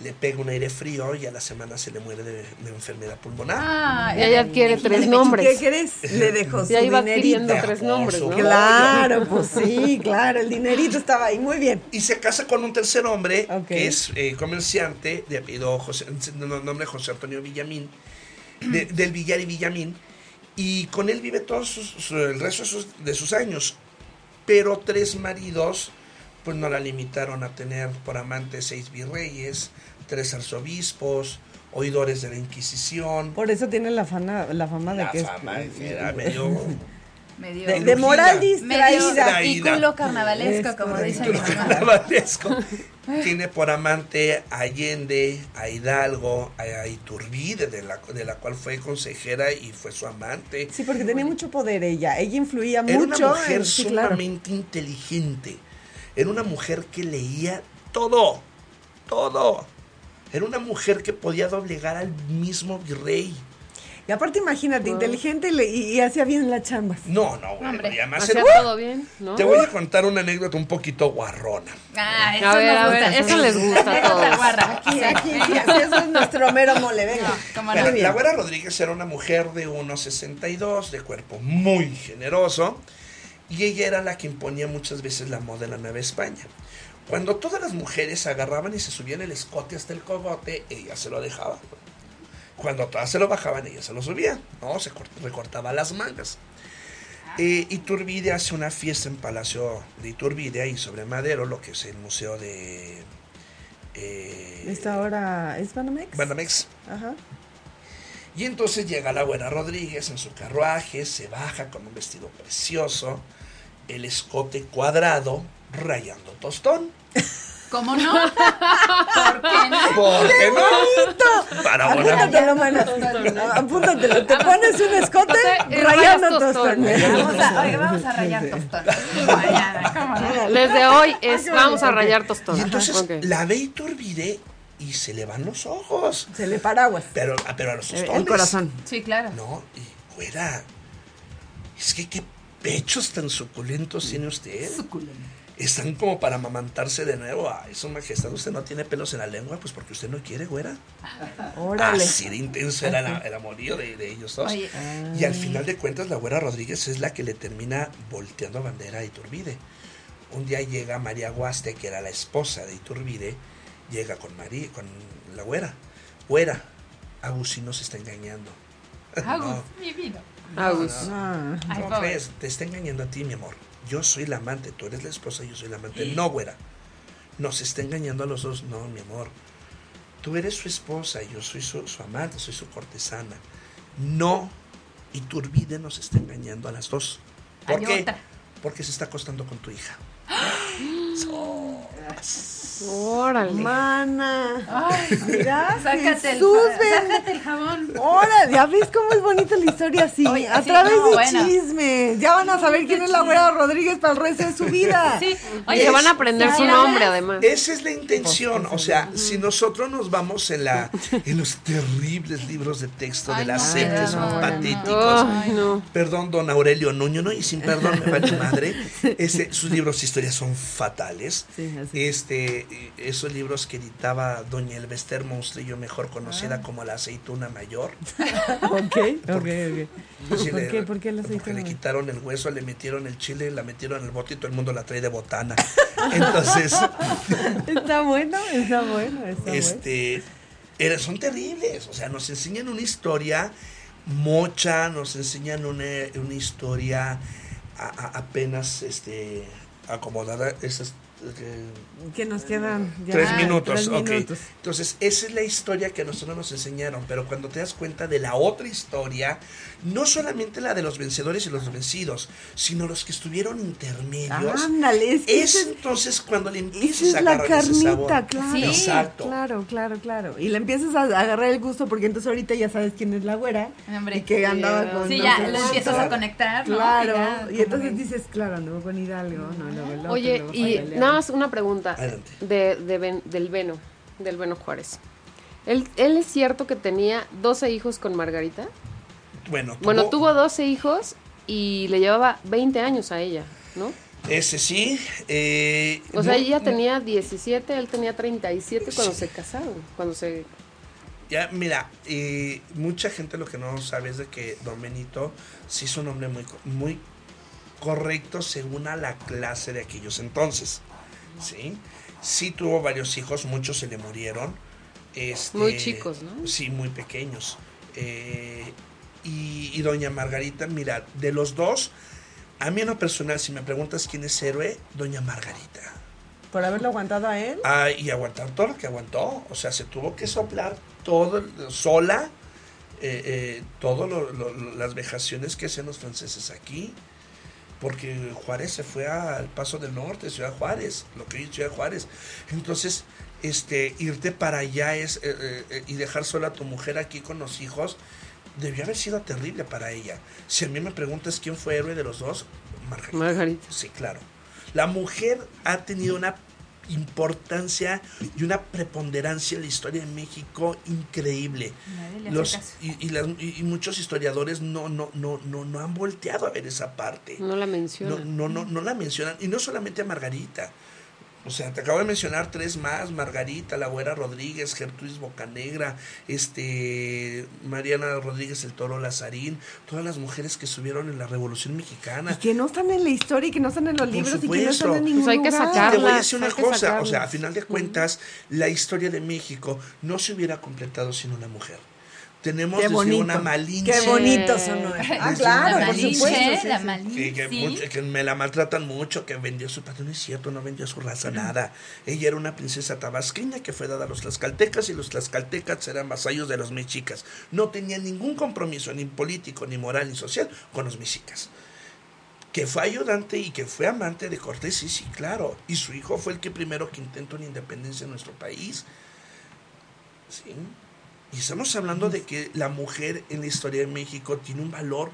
le pega un aire frío y a la semana se le muere de, de enfermedad pulmonar. Ah, Y ella adquiere tres ¿Qué nombres. crees? Le dejó su Ya iba dinerito. adquiriendo tres nombres, ¿no? Claro, pues sí, claro, el dinerito estaba ahí, muy bien. Y se casa con un tercer hombre, que es eh, comerciante, de apellido José, no, nombre José Antonio Villamín, de- <clears throat> del Villar y Villamín, y con él vive todo el resto de sus, de sus años. Pero tres maridos, pues no la limitaron a tener por amante seis virreyes, tres arzobispos, oidores de la Inquisición. Por eso tiene la fama, la fama de La que es fama era medio... <laughs> medio, de, de de moral Medio distraída. distraída. y culo carnavalesco, Es como correcto. dice mi mamá. carnavalesco. Tiene por amante a Allende, a Hidalgo, a, a Iturbide, de la, de la cual fue consejera y fue su amante. Sí, porque tenía mucho poder ella. Ella influía Era una mucho. mujer en- sí, claro. sumamente inteligente. Era una mujer que leía todo, todo. Era una mujer que podía doblegar al mismo virrey. Y aparte, imagínate, Wow. inteligente y, hacía bien las chambas. No, no, güey. Hombre. y además Hacía era- todo bien, ¿no? Te voy a contar una anécdota un poquito guarrona. Ah, eso A ver, nos a ver, gusta. eso les gusta a <laughs> todos. guarra. Aquí, aquí, así eso es nuestro mero mole, venga. No, bien. la güera Rodríguez era una mujer de 1,62, de cuerpo muy generoso, y ella era la que imponía muchas veces la moda en la Nueva España. Cuando todas las mujeres agarraban y se subían el escote hasta el cogote, ella se lo dejaba. Cuando todas se lo bajaban, ella se lo subía. No, se cort- recortaba las mangas. Eh, Iturbide hace una fiesta en Palacio de Iturbide, ahí sobre Madero, lo que es el museo de... eh, Esta hora es Banamex. Banamex. Ajá. Y entonces llega la buena Rodríguez en su carruaje, se baja con un vestido precioso, el escote cuadrado, rayando tostón. ¿Cómo no? <laughs> ¿Por qué no? ¿Por qué no? Para Apúntatelo, mana. Apúntatelo. Te pones un escote Y rayando tostón. Vamos a, oye, vamos a rayar tostón. Mañana, ¿cómo no? Desde hoy es vamos a rayar tostón. Y entonces la ve Iturbide y se le van los ojos. Se le paraguas. Pero, ah, pero a los tostones. El corazón. Sí, claro. No, y güera, es que qué pechos tan suculentos tiene usted. Están como para amamantarse de nuevo. Ay, su majestad, usted no tiene pelos en la lengua, pues porque usted no quiere, güera. Órale. Así de intenso era la- el amorío de, de ellos dos. Oye. Y al final de cuentas, la güera Rodríguez es la que le termina volteando bandera a Iturbide. Un día llega María Guaste, que era la esposa de Iturbide, llega con María, con la güera. Güera, Agustín se está engañando. Agus, <laughs> No, mi vida. Agus. Ah. Ay, ¿Cómo pobre. crees? Te está engañando a ti, mi amor. Yo soy la amante, tú eres la esposa, yo soy la amante. No, güera. Nos está engañando a los dos. No, mi amor. Tú eres su esposa, yo soy su, su amante, soy su cortesana. No, Iturbide nos está engañando a las dos. ¿Por Hay qué? otra. Porque se está acostando con tu hija. Órale. Mana. Ay, Mira, sácate el, sácate el jabón. Órale, ya ves cómo es bonita la historia así, Oye, a sí, través no, de bueno. chisme. Ya van a saber quién es la güera Rodríguez para el resto de su vida. Sí. Oye, van a aprender su nombre además. Esa es la intención. O sea, si nosotros nos vamos en la en los terribles libros de texto de la no, SEP, que no, son no, no. patéticos. Ay, no. Perdón, don Aurelio Nuño, ¿no? Y sin perdón me vale madre. <laughs> Ese, sus libros de son fatales. Sí. Este, esos libros que editaba doña Elvester Monstrillo, mejor conocida Ah. como la aceituna mayor. <laughs> Ok, ok, ok. Pues sí ¿Por le- qué? ¿Por qué la Porque aceituna le mayor? quitaron el hueso, le metieron el chile, la metieron en el bote y todo el mundo la trae de botana. <laughs> Entonces, <laughs> Está bueno, está bueno, está bueno. este era- son terribles. O sea, nos enseñan una historia mocha, nos enseñan una, una historia a- a- apenas este, acomodada. Esa es que- nos quedan ya Tres minutos, tres ok. minutos. Entonces, esa es la historia que a nosotros nos enseñaron, pero cuando te das cuenta de la otra historia, no solamente la de los vencedores y los vencidos, sino los que estuvieron intermedios, Ándale, es que es ese- entonces cuando le Esa empiezas es a la agarrar ese sabor. carnita, claro. Sí. Exacto. Claro, claro, claro. Y le empiezas a agarrar el gusto porque entonces ahorita ya sabes quién es la güera. Hombre. y que andaba con. Sí, no ya lo empiezas a conectar, ¿no? Claro. ya, y entonces dices, claro, anduvo con Hidalgo, no, el otro, Oye, y Pelear. Nada más una pregunta de, de Ben- del Beno, del Beno Juárez. ¿Él, ¿Él es cierto que tenía 12 hijos con Margarita? Bueno, Bueno, tuvo 12 hijos y le llevaba 20 años a ella, ¿no? Ese sí. eh, O sea, no- ella tenía 17, él tenía 37 cuando se casaron, cuando se... Ya, mira, eh, mucha gente lo que no sabe es de que Don Benito sí es un hombre muy, muy correcto según a la clase de aquellos entonces. ¿Sí? Sí tuvo varios hijos, muchos se le murieron. Este, Muy chicos, ¿no? Sí, muy pequeños. Eh, y, y Doña Margarita, mira, de los dos, a mí en lo personal, si me preguntas quién es héroe, Doña Margarita. Por haberlo aguantado a él. Ah, y aguantar todo lo que aguantó. O sea, se tuvo que soplar todo sola, eh, eh, todas las vejaciones que hacen los franceses aquí. Porque Juárez se fue al Paso del Norte, Ciudad Juárez, lo que es Ciudad Juárez. Entonces, este, irte para allá es, eh, eh, eh, y dejar sola a tu mujer aquí con los hijos, debió haber sido terrible para ella. Si a mí me preguntas quién fue héroe de los dos, Margarita. Margarita. Sí, claro. La mujer ha tenido una importancia y una preponderancia en la historia de México increíble. Nadie le hace Los, y, y las- y- y muchos historiadores no, no, no, no, no han volteado a ver esa parte. No la No, menciona. no, no, no la mencionan. Y no solamente a Margarita. O sea, te acabo de mencionar tres más, Margarita, la güera Rodríguez, Gertrudis Bocanegra, este, Mariana Rodríguez el Toro Lazarín, todas las mujeres que subieron en la Revolución Mexicana. Y que no están en la historia y que no están en los Por libros y que no están en ningún Pues hay que lugar. sacar- Te voy a decir una cosa, o sea, a final de cuentas, la historia de México no se hubiera completado sin una mujer. Tenemos Qué desde bonito. una Malinche, Qué bonito sonó. Ah, claro, una por Malinche, supuesto. sí, la sí. Malinche, que, que sí. mucho- que me la maltratan mucho, que vendió su patria. No es cierto, no vendió su raza, nada. Ella era una princesa tabasqueña que fue dada a los tlaxcaltecas y los tlaxcaltecas eran vasallos de los mexicas. No tenía ningún compromiso, ni político, ni moral, ni social, con los mexicas. Que fue ayudante y que fue amante de Cortés, sí, sí, claro. Y su hijo fue el que primero que intentó una independencia en nuestro país. Sí. Y estamos hablando de que la mujer en la historia de México tiene un valor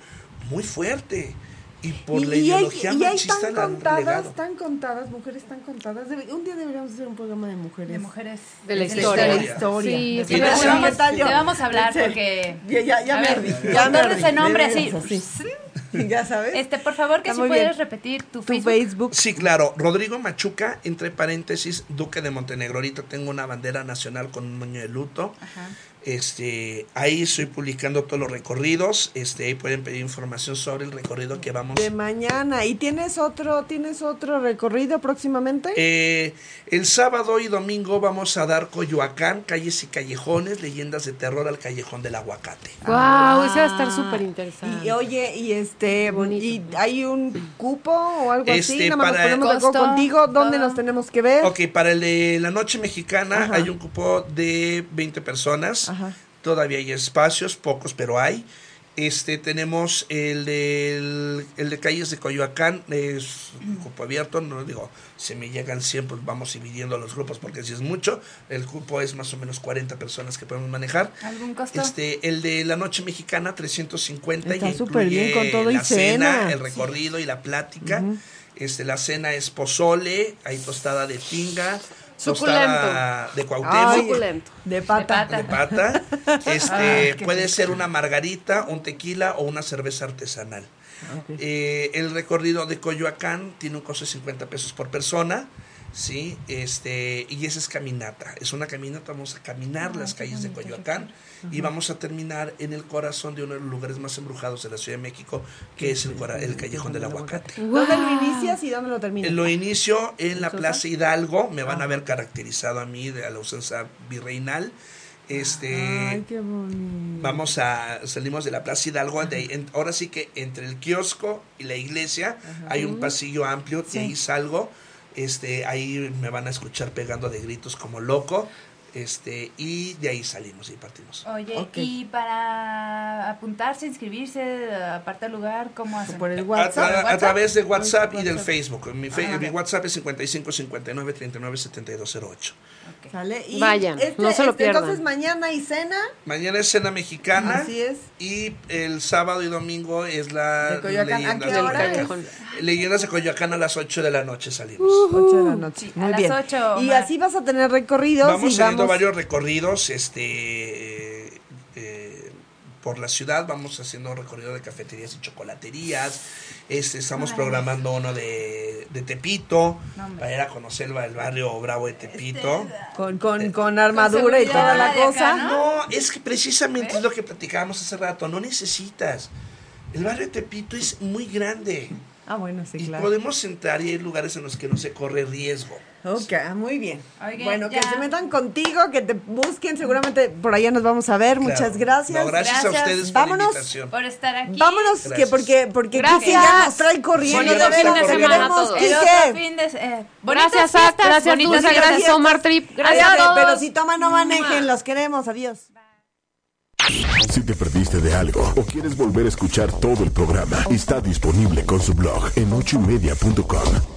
muy fuerte. Y por y, la y hay, ideología y hay machista tan la han contadas, relegado. tan contadas, mujeres tan contadas. Debe- un día deberíamos hacer un programa de mujeres. De mujeres. De la De historia. la historia. Sí, De sí, Sí, pero vamos, vamos a hablar porque... Ya, ya, ya me ardí. con Ya me todo ardí, ese nombre de así. Ya sabes. Este, por favor, que Está si puedes bien. repetir tu tu Facebook. Facebook. Sí, claro. Rodrigo Machuca, entre paréntesis, Duque de Montenegro. Ahorita tengo una bandera nacional con un moño de luto. Ajá. Este, ahí estoy publicando todos los recorridos. Este, ahí pueden pedir información sobre el recorrido que vamos. De mañana. ¿Y tienes otro, tienes otro recorrido próximamente? Eh, el sábado y domingo vamos a dar Coyoacán, calles y callejones, leyendas de terror al callejón del aguacate. Wow, ese va a estar súper interesante. Y oye, y este, Bonito. y hay un cupo o algo así, Este, nada más nos para- ponemos de acuerdo Costo, contigo, ¿dónde todo. nos tenemos que ver? Ok, para el de la noche mexicana Ajá. hay un cupo de 20 personas. Ajá. Todavía hay espacios, pocos, pero hay. Este, tenemos el de, el de calles de Coyoacán, es un cupo abierto, no digo, si me llegan 100, pues vamos dividiendo los grupos porque si es mucho, el cupo es más o menos 40 personas que podemos manejar. ¿Algún costo? Este, el de la noche mexicana, 350 Está y súper bien, con todo y la cena, cena. el recorrido y la plática. Este, la cena es pozole, hay tostada de tinga, tostada de Cuauhtémoc, Ay, Suculento. de pata. De de pata. Este, qué puede rico. ser una margarita, un tequila o una cerveza artesanal. Ok. Eh, el recorrido de Coyoacán tiene un costo de 50 pesos por persona. Sí, este, y esa es caminata. Es una caminata, vamos a caminar las calles de Coyoacán y vamos a terminar en el corazón de uno de los lugares más embrujados de la Ciudad de México, que es el, cora- el Callejón del Aguacate. ¿Dónde lo inicias y dónde lo terminas? Lo inicio en la. Plaza Hidalgo, me Ah. van a ver caracterizado a mí de a la ausencia virreinal. Este, Ay, qué bonito. Vamos a, salimos de la Plaza Hidalgo, de ahí- en- ahora sí que entre el kiosco y la iglesia hay un pasillo amplio, de ahí salgo. Este, ahí me van a escuchar pegando de gritos como loco. Este, y de ahí salimos y partimos. Oye, Ok. y para apuntarse, inscribirse, apartar lugar, ¿cómo hacen? Por el A, WhatsApp. a WhatsApp? través de WhatsApp y del WhatsApp. Facebook. Mi, fe- Ah, mi. WhatsApp es 55 59 39 72 08. ¿Sale? Y Vayan, no se lo pierdan. Entonces mañana y cena. Mañana es cena mexicana. Así es. Y el sábado y domingo es la De Coyoacán. ¿A Leyendas qué de hora es? Coyoacán. Leyendas de Coyoacán a las 8 de la noche salimos. 8 de la noche. Sí, a Muy las bien. ocho, y Omar. así vas a tener recorridos Vamos y teniendo vamos. varios recorridos este, por la ciudad. Vamos haciendo un recorrido de cafeterías y chocolaterías. Este, estamos Ay. programando uno de, de Tepito No, para ir a conocer el barrio bravo de Tepito. Este, Con, con, con armadura y toda la acá, cosa. ¿no? No, es que precisamente es lo que platicábamos hace rato. No necesitas. El barrio de Tepito es muy grande. Ah, bueno, sí, y claro. podemos entrar y hay lugares en los que no se corre riesgo. Ok, muy bien. Oigan, bueno, que se metan contigo, que te busquen, seguramente por allá nos vamos a ver. Muchas gracias. No, gracias, a ustedes Vámonos. por la invitación. Por estar aquí. Vámonos, que porque, porque Gracias. Quique ya nos trae corriendo. Sí, de fin de... Eh, Gracias, fiestas, Gracias, bonitas Dulce. fiestas. Gracias, Omar Trip. Gracias a todos. Pero si toman, no manejen. Los queremos. Adiós. Si te perdiste de algo o quieres volver a escuchar todo el programa, está disponible con su blog en ochoymedia.com.